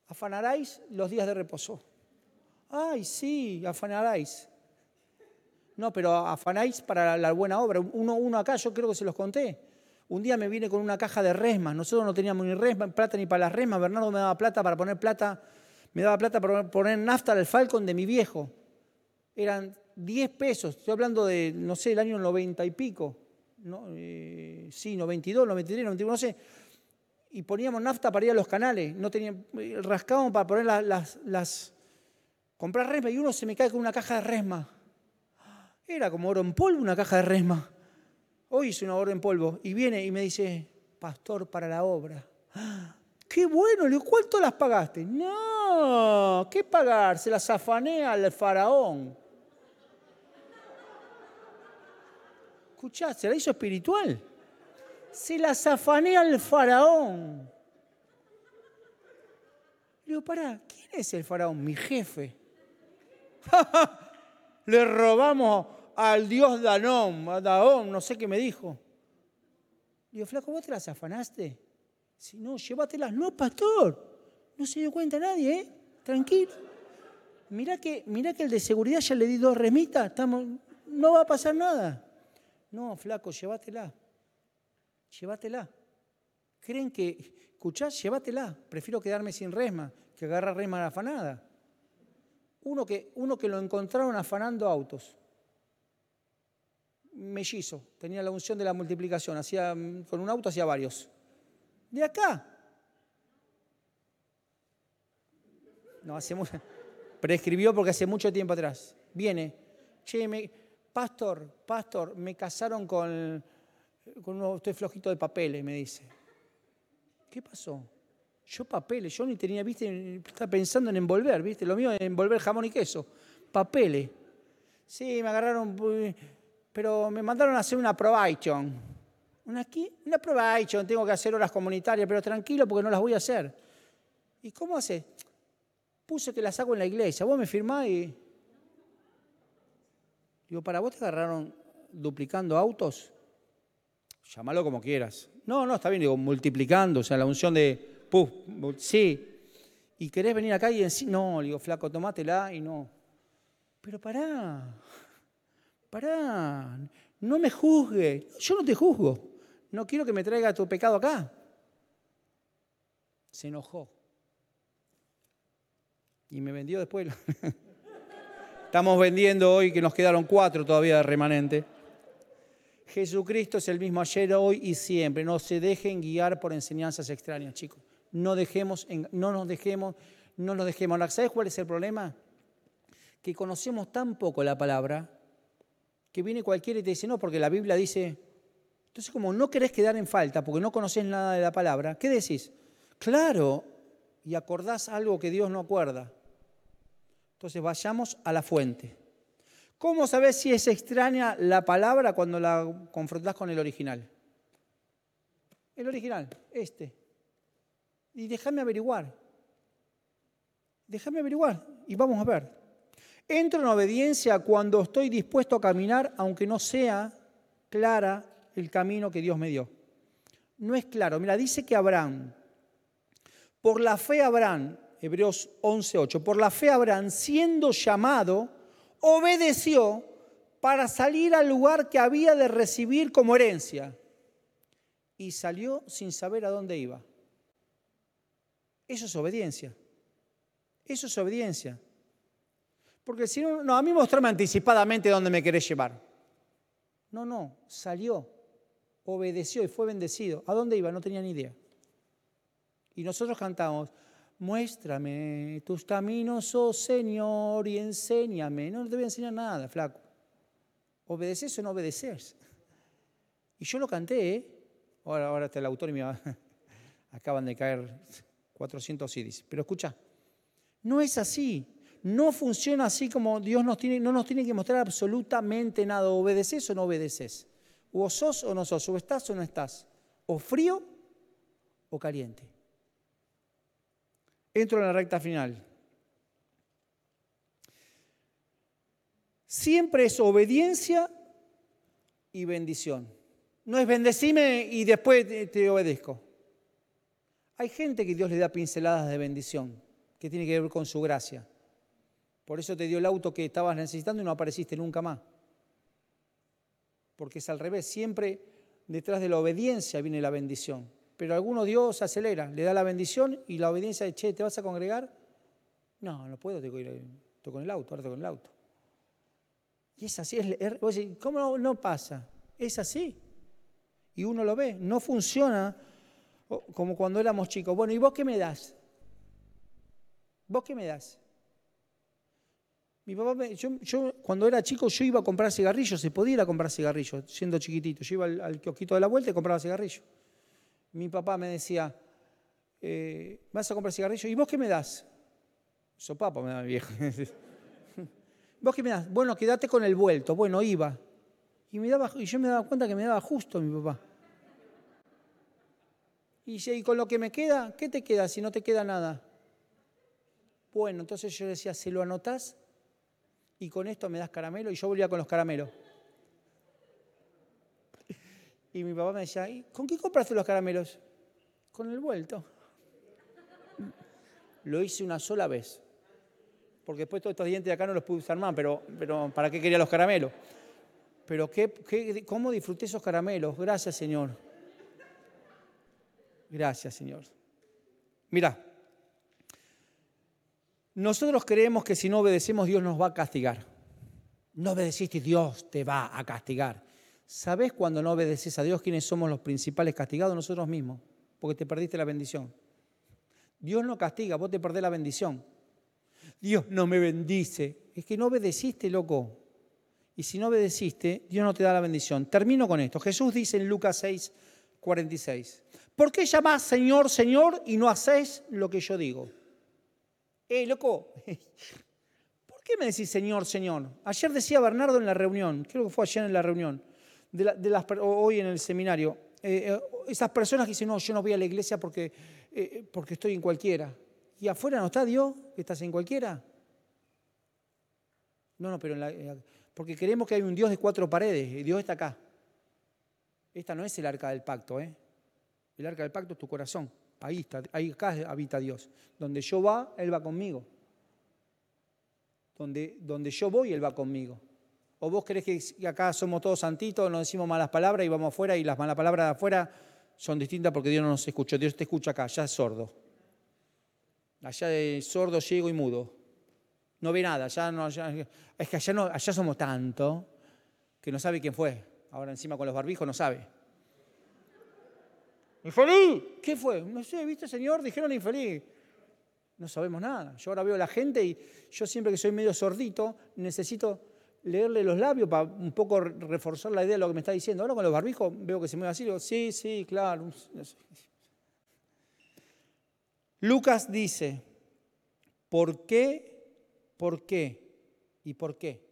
afanaráis los días de reposo. Ay, sí, afanaráis. No, pero afanáis para la buena obra. Uno, uno acá, yo creo que se los conté. Un día me vine con una caja de resmas. Nosotros no teníamos ni resma, plata ni para las resmas. Bernardo me daba plata para poner plata, me daba plata para poner nafta al Falcon de mi viejo. Eran 10 pesos. Estoy hablando de, no sé, el año 90 y pico. No, eh, sí, 92, 93, 91, no sé. Y poníamos nafta para ir a los canales. No teníamos, eh, rascábamos para poner las, las comprar resma y uno se me cae con una caja de resma. Era como oro en polvo una caja de resma. Hoy hice una oro en polvo y viene y me dice, pastor para la obra. ¡Qué bueno! Le ¿cuánto las pagaste? No, ¿qué pagar? Se las afané al faraón. Escuchá, se la hizo espiritual. Se las afané al faraón. Le digo, pará, ¿quién es el faraón? Mi jefe. Le robamos al dios Danón, a Daón, no sé qué me dijo. Digo, flaco, ¿vos te las afanaste? Si no, llévatelas. No, pastor, no se dio cuenta nadie, ¿eh? Tranquilo. Mirá que, mirá que el de seguridad ya le di dos remitas, estamos, no va a pasar nada. No, flaco, llévatela. Llévatela. ¿Creen que, escuchás? Llévatela. Prefiero quedarme sin resma que agarrar resma afanada. Uno que, uno que lo encontraron afanando autos. Mellizo, tenía la unción de la multiplicación, hacía, con un auto hacía varios. De acá. No, hace mucho. Prescribió porque hace mucho tiempo atrás. Viene, che, me, pastor, pastor, me casaron con, con uno, estoy flojito de papeles, me dice. ¿Qué pasó? Yo papeles, yo ni tenía, viste, estaba pensando en envolver, viste, lo mío es envolver jamón y queso. Papeles. Sí, me agarraron, pero me mandaron a hacer una probation. ¿Una qué? Una probation, tengo que hacer horas comunitarias, pero tranquilo porque no las voy a hacer. ¿Y cómo hace? Puse que las hago en la iglesia. Vos me firmás y... Digo, ¿para vos te agarraron duplicando autos? Llámalo como quieras. No, no, está bien, digo, multiplicando, o sea, la unción de sí. ¿Y querés venir acá y decir, no, le digo, flaco, tomátela y no. Pero pará, pará, no me juzgue. Yo no te juzgo. No quiero que me traiga tu pecado acá. Se enojó. Y me vendió después. Estamos vendiendo hoy que nos quedaron cuatro todavía de remanente. Jesucristo es el mismo ayer, hoy y siempre. No se dejen guiar por enseñanzas extrañas, chicos. No, dejemos, no nos dejemos, no nos dejemos. ¿Sabes cuál es el problema? Que conocemos tan poco la palabra que viene cualquiera y te dice, no, porque la Biblia dice. Entonces, como no querés quedar en falta porque no conoces nada de la palabra, ¿qué decís? Claro, y acordás algo que Dios no acuerda. Entonces, vayamos a la fuente. ¿Cómo sabes si es extraña la palabra cuando la confrontás con el original? El original, este. Y déjame averiguar. Déjame averiguar y vamos a ver. Entro en obediencia cuando estoy dispuesto a caminar, aunque no sea clara el camino que Dios me dio. No es claro. Mira, dice que Abraham, por la fe Abraham, Hebreos 11:8, por la fe Abraham, siendo llamado, obedeció para salir al lugar que había de recibir como herencia. Y salió sin saber a dónde iba. Eso es obediencia. Eso es obediencia. Porque si no, no, a mí mostrarme anticipadamente dónde me querés llevar. No, no, salió, obedeció y fue bendecido. ¿A dónde iba? No tenía ni idea. Y nosotros cantamos, muéstrame tus caminos, oh Señor, y enséñame. No te voy a enseñar nada, flaco. ¿Obedeces o no obedeces? Y yo lo canté, ¿eh? Ahora, ahora está el autor y me acaban de caer 400 CDs. Pero escucha, no es así. No funciona así como Dios no nos tiene que mostrar absolutamente nada. ¿Obedeces o no obedeces? O sos o no sos, o estás o no estás. O frío o caliente. Entro en la recta final. Siempre es obediencia y bendición. No es bendecime y después te obedezco. Hay gente que Dios le da pinceladas de bendición, que tiene que ver con su gracia. Por eso te dio el auto que estabas necesitando y no apareciste nunca más. Porque es al revés, siempre detrás de la obediencia viene la bendición. Pero alguno Dios acelera, le da la bendición y la obediencia de, che, ¿te vas a congregar? No, no puedo, estoy con el auto, ahora estoy con el auto. Y es así, es, ¿cómo no pasa? Es así. Y uno lo ve, no funciona como cuando éramos chicos. Bueno, ¿y vos qué me das? ¿Vos qué me das? Mi papá, yo, cuando era chico yo iba a comprar cigarrillos, se podía ir a comprar cigarrillos, siendo chiquitito. Yo iba al, al kiosquito de la vuelta y compraba cigarrillos. Mi papá me decía, eh, ¿vas a comprar cigarrillos? ¿Y vos qué me das? Sopapo me da mi viejo. ¿Vos qué me das? Bueno, quédate con el vuelto. Bueno, iba. Y, me daba, y yo me daba cuenta que me daba justo mi papá. Y, con lo que me queda, ¿qué te queda si no te queda nada? Bueno, entonces yo decía, ¿se lo anotás? Y con esto me das caramelo y yo volvía con los caramelos. Y mi papá me decía, ¿con qué compraste los caramelos? Con el vuelto. Lo hice una sola vez. Porque después todos estos dientes de acá no los pude usar más, pero, pero ¿para qué quería los caramelos? Pero qué, ¿cómo disfruté esos caramelos? Gracias, Señor. Gracias, Señor. Mira, nosotros creemos que si no obedecemos Dios nos va a castigar. No obedeciste, Dios te va a castigar. ¿Sabes cuando no obedeces a Dios quiénes somos los principales castigados? Nosotros mismos, porque te perdiste la bendición. Dios no castiga, vos te perdés la bendición. Dios no me bendice. Es que no obedeciste, loco. Y si no obedeciste, Dios no te da la bendición. Termino con esto. Jesús dice en Lucas 6, 46. ¿Por qué llamás Señor, Señor y no hacéis lo que yo digo? Eh, loco, ¿por qué me decís Señor, Señor? Ayer decía Bernardo en la reunión, creo que fue ayer en la reunión, de, hoy en el seminario, eh, eh, esas personas que dicen, no, yo no voy a la iglesia porque, eh, porque estoy en cualquiera. ¿Y afuera no está Dios? ¿Estás en cualquiera? No, no, pero porque creemos que hay un Dios de cuatro paredes y Dios está acá. Esta no es el arca del pacto, ¿eh? El arca del pacto es tu corazón. Ahí está, ahí acá habita Dios. Donde yo va, Él va conmigo. Donde, donde yo voy, Él va conmigo. ¿O vos crees que acá somos todos santitos, no decimos malas palabras y vamos afuera y las malas palabras de afuera son distintas porque Dios no nos escucha? Dios te escucha acá, ya es sordo. Allá es sordo, ciego y mudo. no ve nada. Ya no, es que allá, no, allá somos tanto que no sabe quién fue. Ahora encima con los barbijos no sabe. ¡Infeliz! ¿Qué fue? No sé, ¿viste, señor? Dijeron infeliz. No sabemos nada. Yo ahora veo a la gente y yo siempre que soy medio sordito necesito leerle los labios para un poco reforzar la idea de lo que me está diciendo. Ahora con los barbijos veo que se mueve así, digo, sí, sí, claro. Lucas dice, ¿por qué, por qué y por qué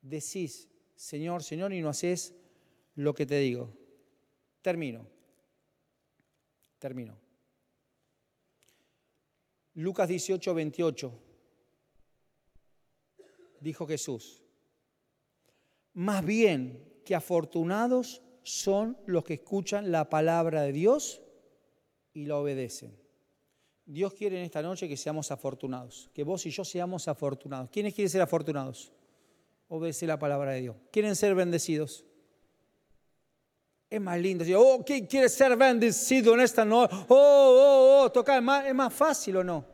decís, Señor, Señor, y no haces lo que te digo? Termino, termino. Lucas 18, 28, dijo Jesús, más bien que afortunados son los que escuchan la palabra de Dios y la obedecen. Dios quiere en esta noche que seamos afortunados, que vos y yo seamos afortunados. ¿Quiénes quieren ser afortunados? Obedece la palabra de Dios. ¿Quieren ser bendecidos? Es más lindo oh, ¿quién quiere ser bendecido en esta noche? Oh, oh, oh, tocar, ¿es más, ¿es más fácil o no?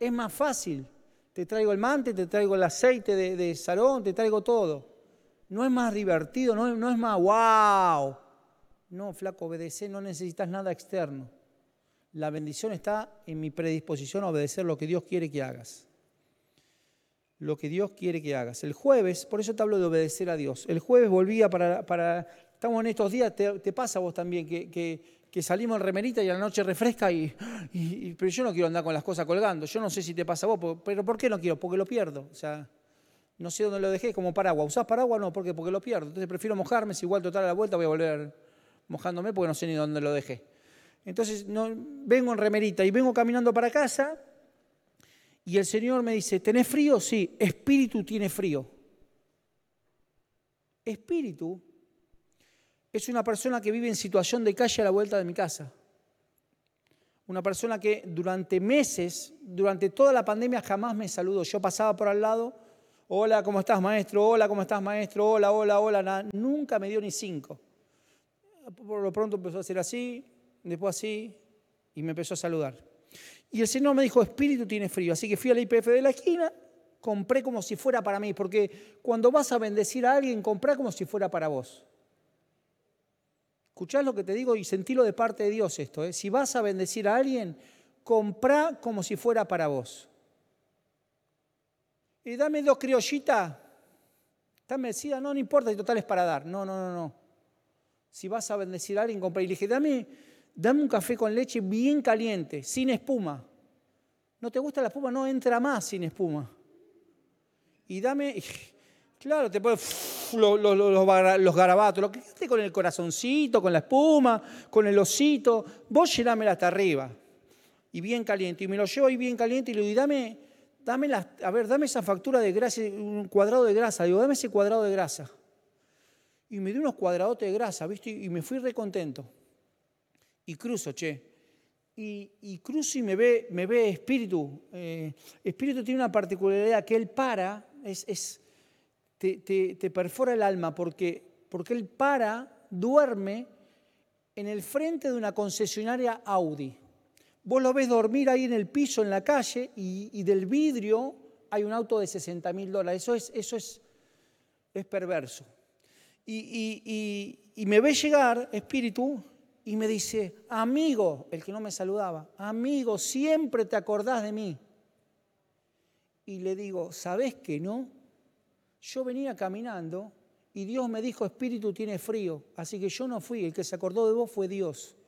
Es más fácil. Te traigo el mante, te traigo el aceite de, de salón, te traigo todo. No es más divertido, no, es más wow. No, flaco, obedece, no necesitas nada externo. La bendición está en mi predisposición a obedecer lo que Dios quiere que hagas. Lo que Dios quiere que hagas. El jueves, por eso te hablo de obedecer a Dios. El jueves volvía para, para estamos en estos días, te, pasa a vos también, que, que, salimos en remerita y a la noche refresca y, y, Pero yo no quiero andar con las cosas colgando. Yo no sé si te pasa a vos, pero ¿por qué no quiero? Porque lo pierdo. O sea, no sé dónde lo dejé, como paraguas. ¿Usás paraguas? No, porque porque lo pierdo. Entonces prefiero mojarme, si igual total a la vuelta voy a volver mojándome porque no sé ni dónde lo dejé. Entonces vengo en remerita y vengo caminando para casa y el Señor me dice, ¿tenés frío? Sí, espíritu tiene frío. Espíritu es una persona que vive en situación de calle a la vuelta de mi casa. Una persona que durante meses, durante toda la pandemia jamás me saludó. Yo pasaba por al lado Hola, ¿cómo estás, maestro? Hola, ¿cómo estás, maestro? Hola, hola, hola. Nunca me dio ni cinco. Por lo pronto empezó a hacer así, después así, y me empezó a saludar. Y el Señor me dijo, espíritu tiene frío. Así que fui al IPF de la esquina, compré como si fuera para mí, porque cuando vas a bendecir a alguien, comprá como si fuera para vos. Escuchás lo que te digo y sentilo de parte de Dios esto. ¿eh? Si vas a bendecir a alguien, comprá como si fuera para vos y dame dos criollitas. Dame, decía, no, no importa, si total es para dar. No, no, no, no. Si vas a bendecir a alguien, compra. Y le dije, dame, dame un café con leche bien caliente, sin espuma. ¿No te gusta la espuma? No, entra más sin espuma. Y dame, claro, te puedes los, los, los, garabatos, lo que esté con el corazoncito, con la espuma, con el osito, vos llenámela hasta arriba. Y bien caliente. Y me lo llevo ahí bien caliente y le digo, dame, dame a ver, dame esa factura de grasa, un cuadrado de grasa. Digo, dame ese cuadrado de grasa. Y me dio unos cuadradotes de grasa, ¿viste? Y me fui recontento. Y cruzo, che. Y, cruzo y me ve, me ve espíritu. Eh, espíritu tiene una particularidad que él para, es, te, perfora el alma porque, porque él para, duerme en el frente de una concesionaria Audi. Vos lo ves dormir ahí en el piso, en la calle, y, del vidrio hay un auto de 60 mil dólares. Eso es, eso es, es perverso. Y, y, me ve llegar, espíritu, y me dice, amigo, el que no me saludaba, amigo, siempre te acordás de mí. Y le digo, ¿sabés que no? Yo venía caminando y Dios me dijo, espíritu tiene frío, así que yo no fui, el que se acordó de vos fue Dios.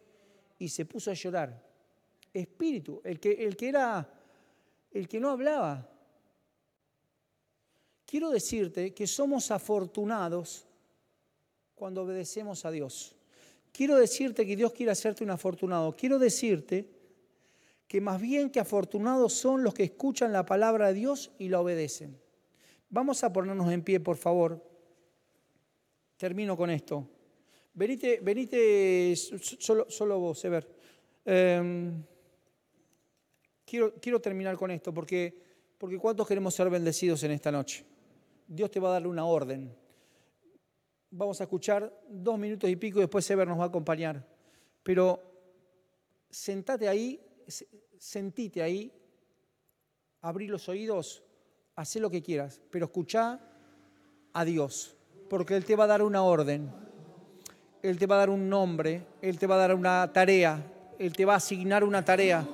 Y se puso a llorar espíritu, el que, el que era, el que no hablaba. Quiero decirte que somos afortunados cuando obedecemos a Dios. Quiero decirte que Dios quiere hacerte un afortunado. Quiero decirte que más bien que afortunados son los que escuchan la palabra de Dios y la obedecen. Vamos a ponernos en pie, por favor. Termino con esto. Venite, venite solo, solo vos, Ever. Em, Quiero, terminar con esto porque, porque ¿cuántos queremos ser bendecidos en esta noche? Dios te va a darle una orden. Vamos a escuchar dos minutos y pico y después Sever nos va a acompañar. Pero sentate ahí, sentite ahí, abrí los oídos haz lo que quieras, pero escucha a Dios, porque Él te va a dar una orden, Él te va a dar un nombre, Él te va a dar una tarea, Él te va a asignar una tarea.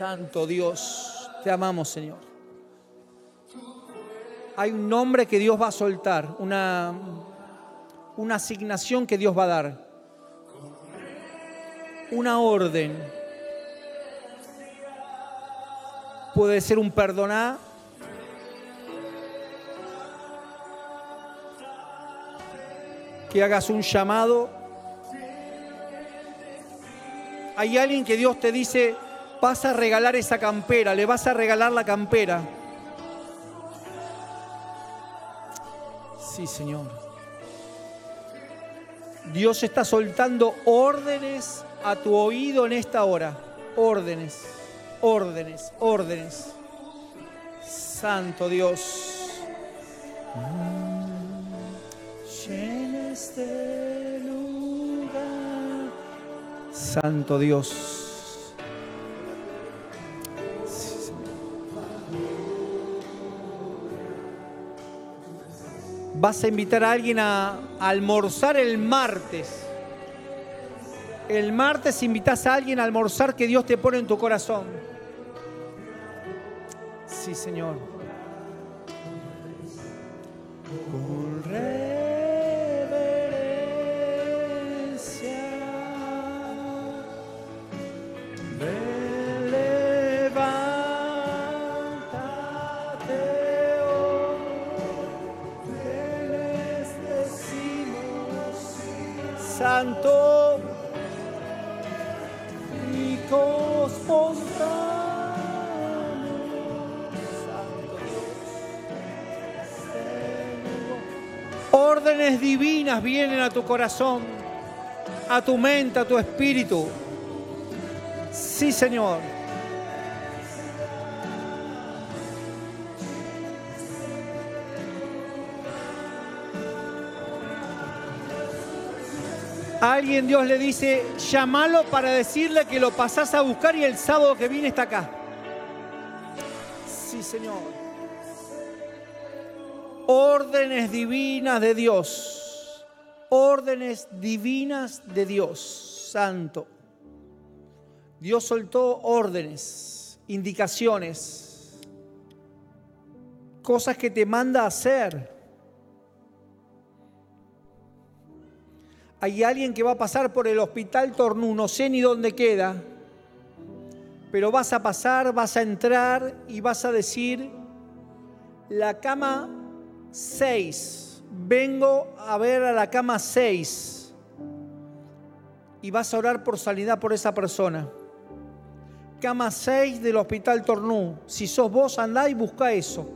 Santo Dios, te amamos Señor. Hay un nombre que Dios va a soltar, una, una asignación que Dios va a dar, una orden. Puede ser un perdonar, que hagas un llamado. Hay alguien que Dios te dice, vas a regalar esa campera, le vas a regalar la campera. Sí, Señor. Dios está soltando órdenes a tu oído en esta hora. Órdenes, órdenes, órdenes. Santo Dios. Santo Dios. Vas a invitar a alguien a, almorzar el martes. El martes invitas a alguien a almorzar que Dios te pone en tu corazón. Sí, Señor. A tu corazón, a tu mente, a tu espíritu. Sí, Señor. alguien Dios le dice, llámalo para decirle que lo pasás a buscar y el sábado que viene está acá. Sí, Señor. Órdenes divinas de Dios. Órdenes divinas de Dios. Santo. Dios soltó órdenes, indicaciones, cosas que te manda hacer hay alguien que va a pasar por el hospital Tornú, no sé ni dónde queda, pero vas a pasar, vas a entrar y vas a decir, la cama 6, vengo a ver a la cama 6 y vas a orar por sanidad por esa persona. Cama 6 del hospital Tornú, si sos vos andá y busca eso.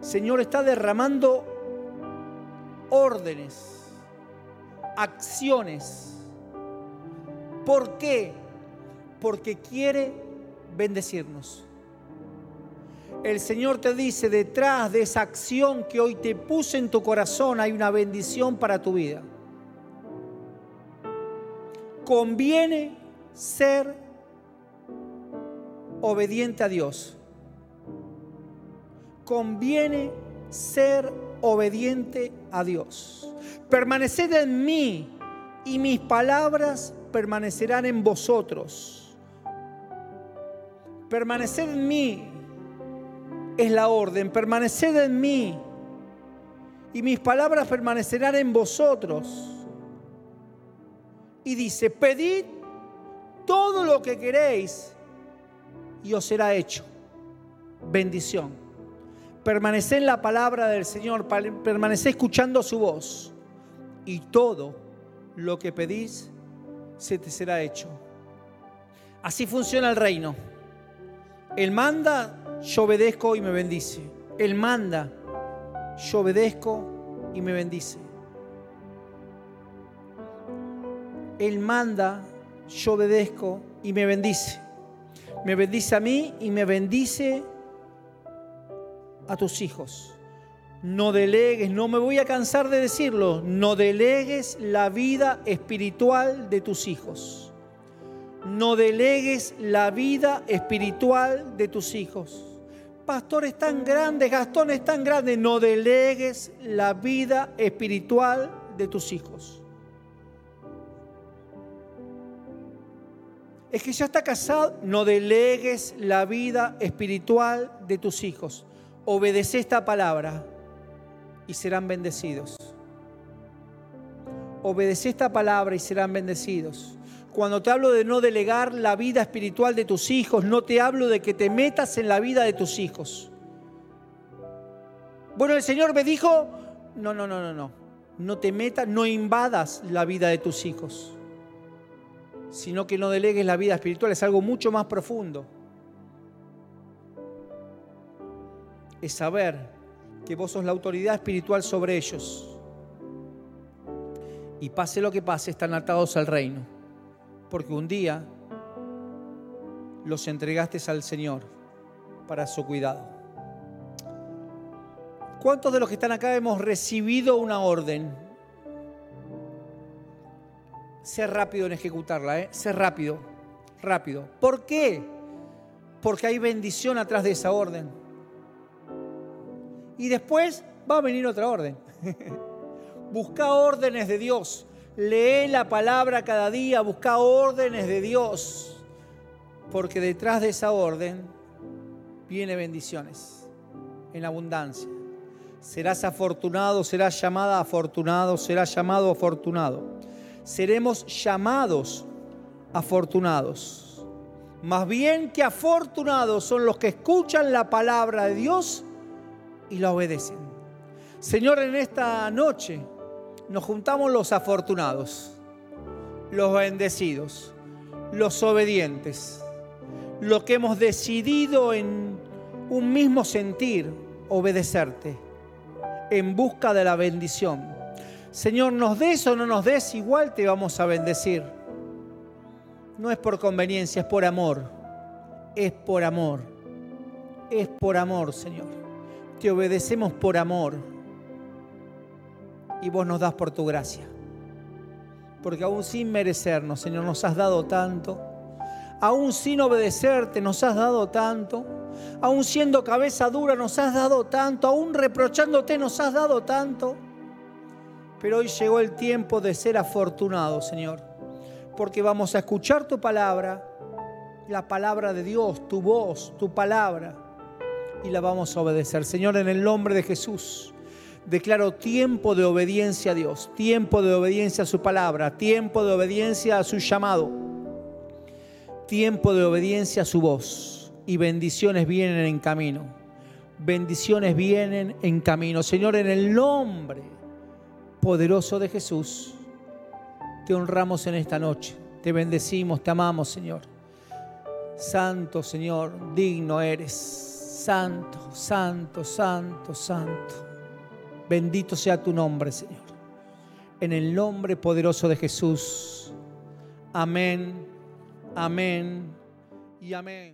Señor está derramando órdenes, acciones. ¿Por qué? Porque quiere bendecirnos. El Señor te dice, detrás de esa acción que hoy te puse en tu corazón hay una bendición para tu vida. Conviene ser obediente a Dios conviene ser obediente a Dios. Permaneced en mí y mis palabras permanecerán en vosotros. Permaneced en mí es la orden, permaneced en mí y mis palabras permanecerán en vosotros. Y dice, pedid todo lo que queréis y os será hecho. Bendición. Permanece en la palabra del Señor, permanece escuchando su voz y todo lo que pedís se te será hecho. Así funciona el reino. Él manda, yo obedezco y me bendice. Él manda, yo obedezco y me bendice. Él manda, yo obedezco y me bendice. Me bendice a mí y me bendice a tus hijos. No delegues, no me voy a cansar de decirlo, no delegues la vida espiritual de tus hijos. no delegues la vida espiritual de tus hijos. Pastores tan grandes, Gastones tan grandes, no delegues la vida espiritual de tus hijos. Es que ya está casado, no delegues la vida espiritual de tus hijos. Obedece esta palabra y serán bendecidos. Obedece esta palabra y serán bendecidos. Cuando te hablo de no delegar la vida espiritual de tus hijos, no te hablo de que te metas en la vida de tus hijos. Bueno, el Señor me dijo, no, no, no, no, no. No te metas, no invadas la vida de tus hijos, sino que no delegues la vida espiritual. Es algo mucho más profundo. Es saber que vos sos la autoridad espiritual sobre ellos. Y pase lo que pase, están atados al reino porque un día los entregaste al Señor para su cuidado. ¿Cuántos de los que están acá hemos recibido una orden? Ser rápido en ejecutarla, ¿eh? Ser rápido, rápido. ¿Por qué? Porque hay bendición atrás de esa orden. Y después va a venir otra orden. Busca órdenes de Dios. Lee la palabra cada día, busca órdenes de Dios, porque detrás de esa orden viene bendiciones en abundancia. Serás afortunado, serás llamada afortunado, serás llamado afortunado. Seremos llamados afortunados. Más bien que afortunados son los que escuchan la palabra de Dios y la obedecen. Señor, en esta noche nos juntamos los afortunados, los bendecidos, los obedientes, los que hemos decidido en un mismo sentir obedecerte en busca de la bendición. Señor, nos des o no nos des, igual te vamos a bendecir. No es por conveniencia, es por amor. Es por amor. Es por amor, Señor. Te obedecemos por amor y vos nos das por tu gracia. Porque aún sin merecernos, Señor, nos has dado tanto. Aún sin obedecerte, nos has dado tanto. Aún siendo cabeza dura, nos has dado tanto. Aún reprochándote, nos has dado tanto. Pero hoy llegó el tiempo de ser afortunados, Señor. Porque vamos a escuchar tu palabra, la palabra de Dios, tu voz, tu palabra. Y la vamos a obedecer. Señor, en el nombre de Jesús declaro tiempo de obediencia a Dios, tiempo de obediencia a su palabra, tiempo de obediencia a su llamado, tiempo de obediencia a su voz y bendiciones vienen en camino. Bendiciones vienen en camino. Señor, en el nombre poderoso de Jesús, te honramos en esta noche. Te bendecimos, te amamos, Señor. Santo, Señor, digno eres. Santo, santo, santo, santo. Bendito sea tu nombre, Señor. En el nombre poderoso de Jesús. Amén, amén y amén.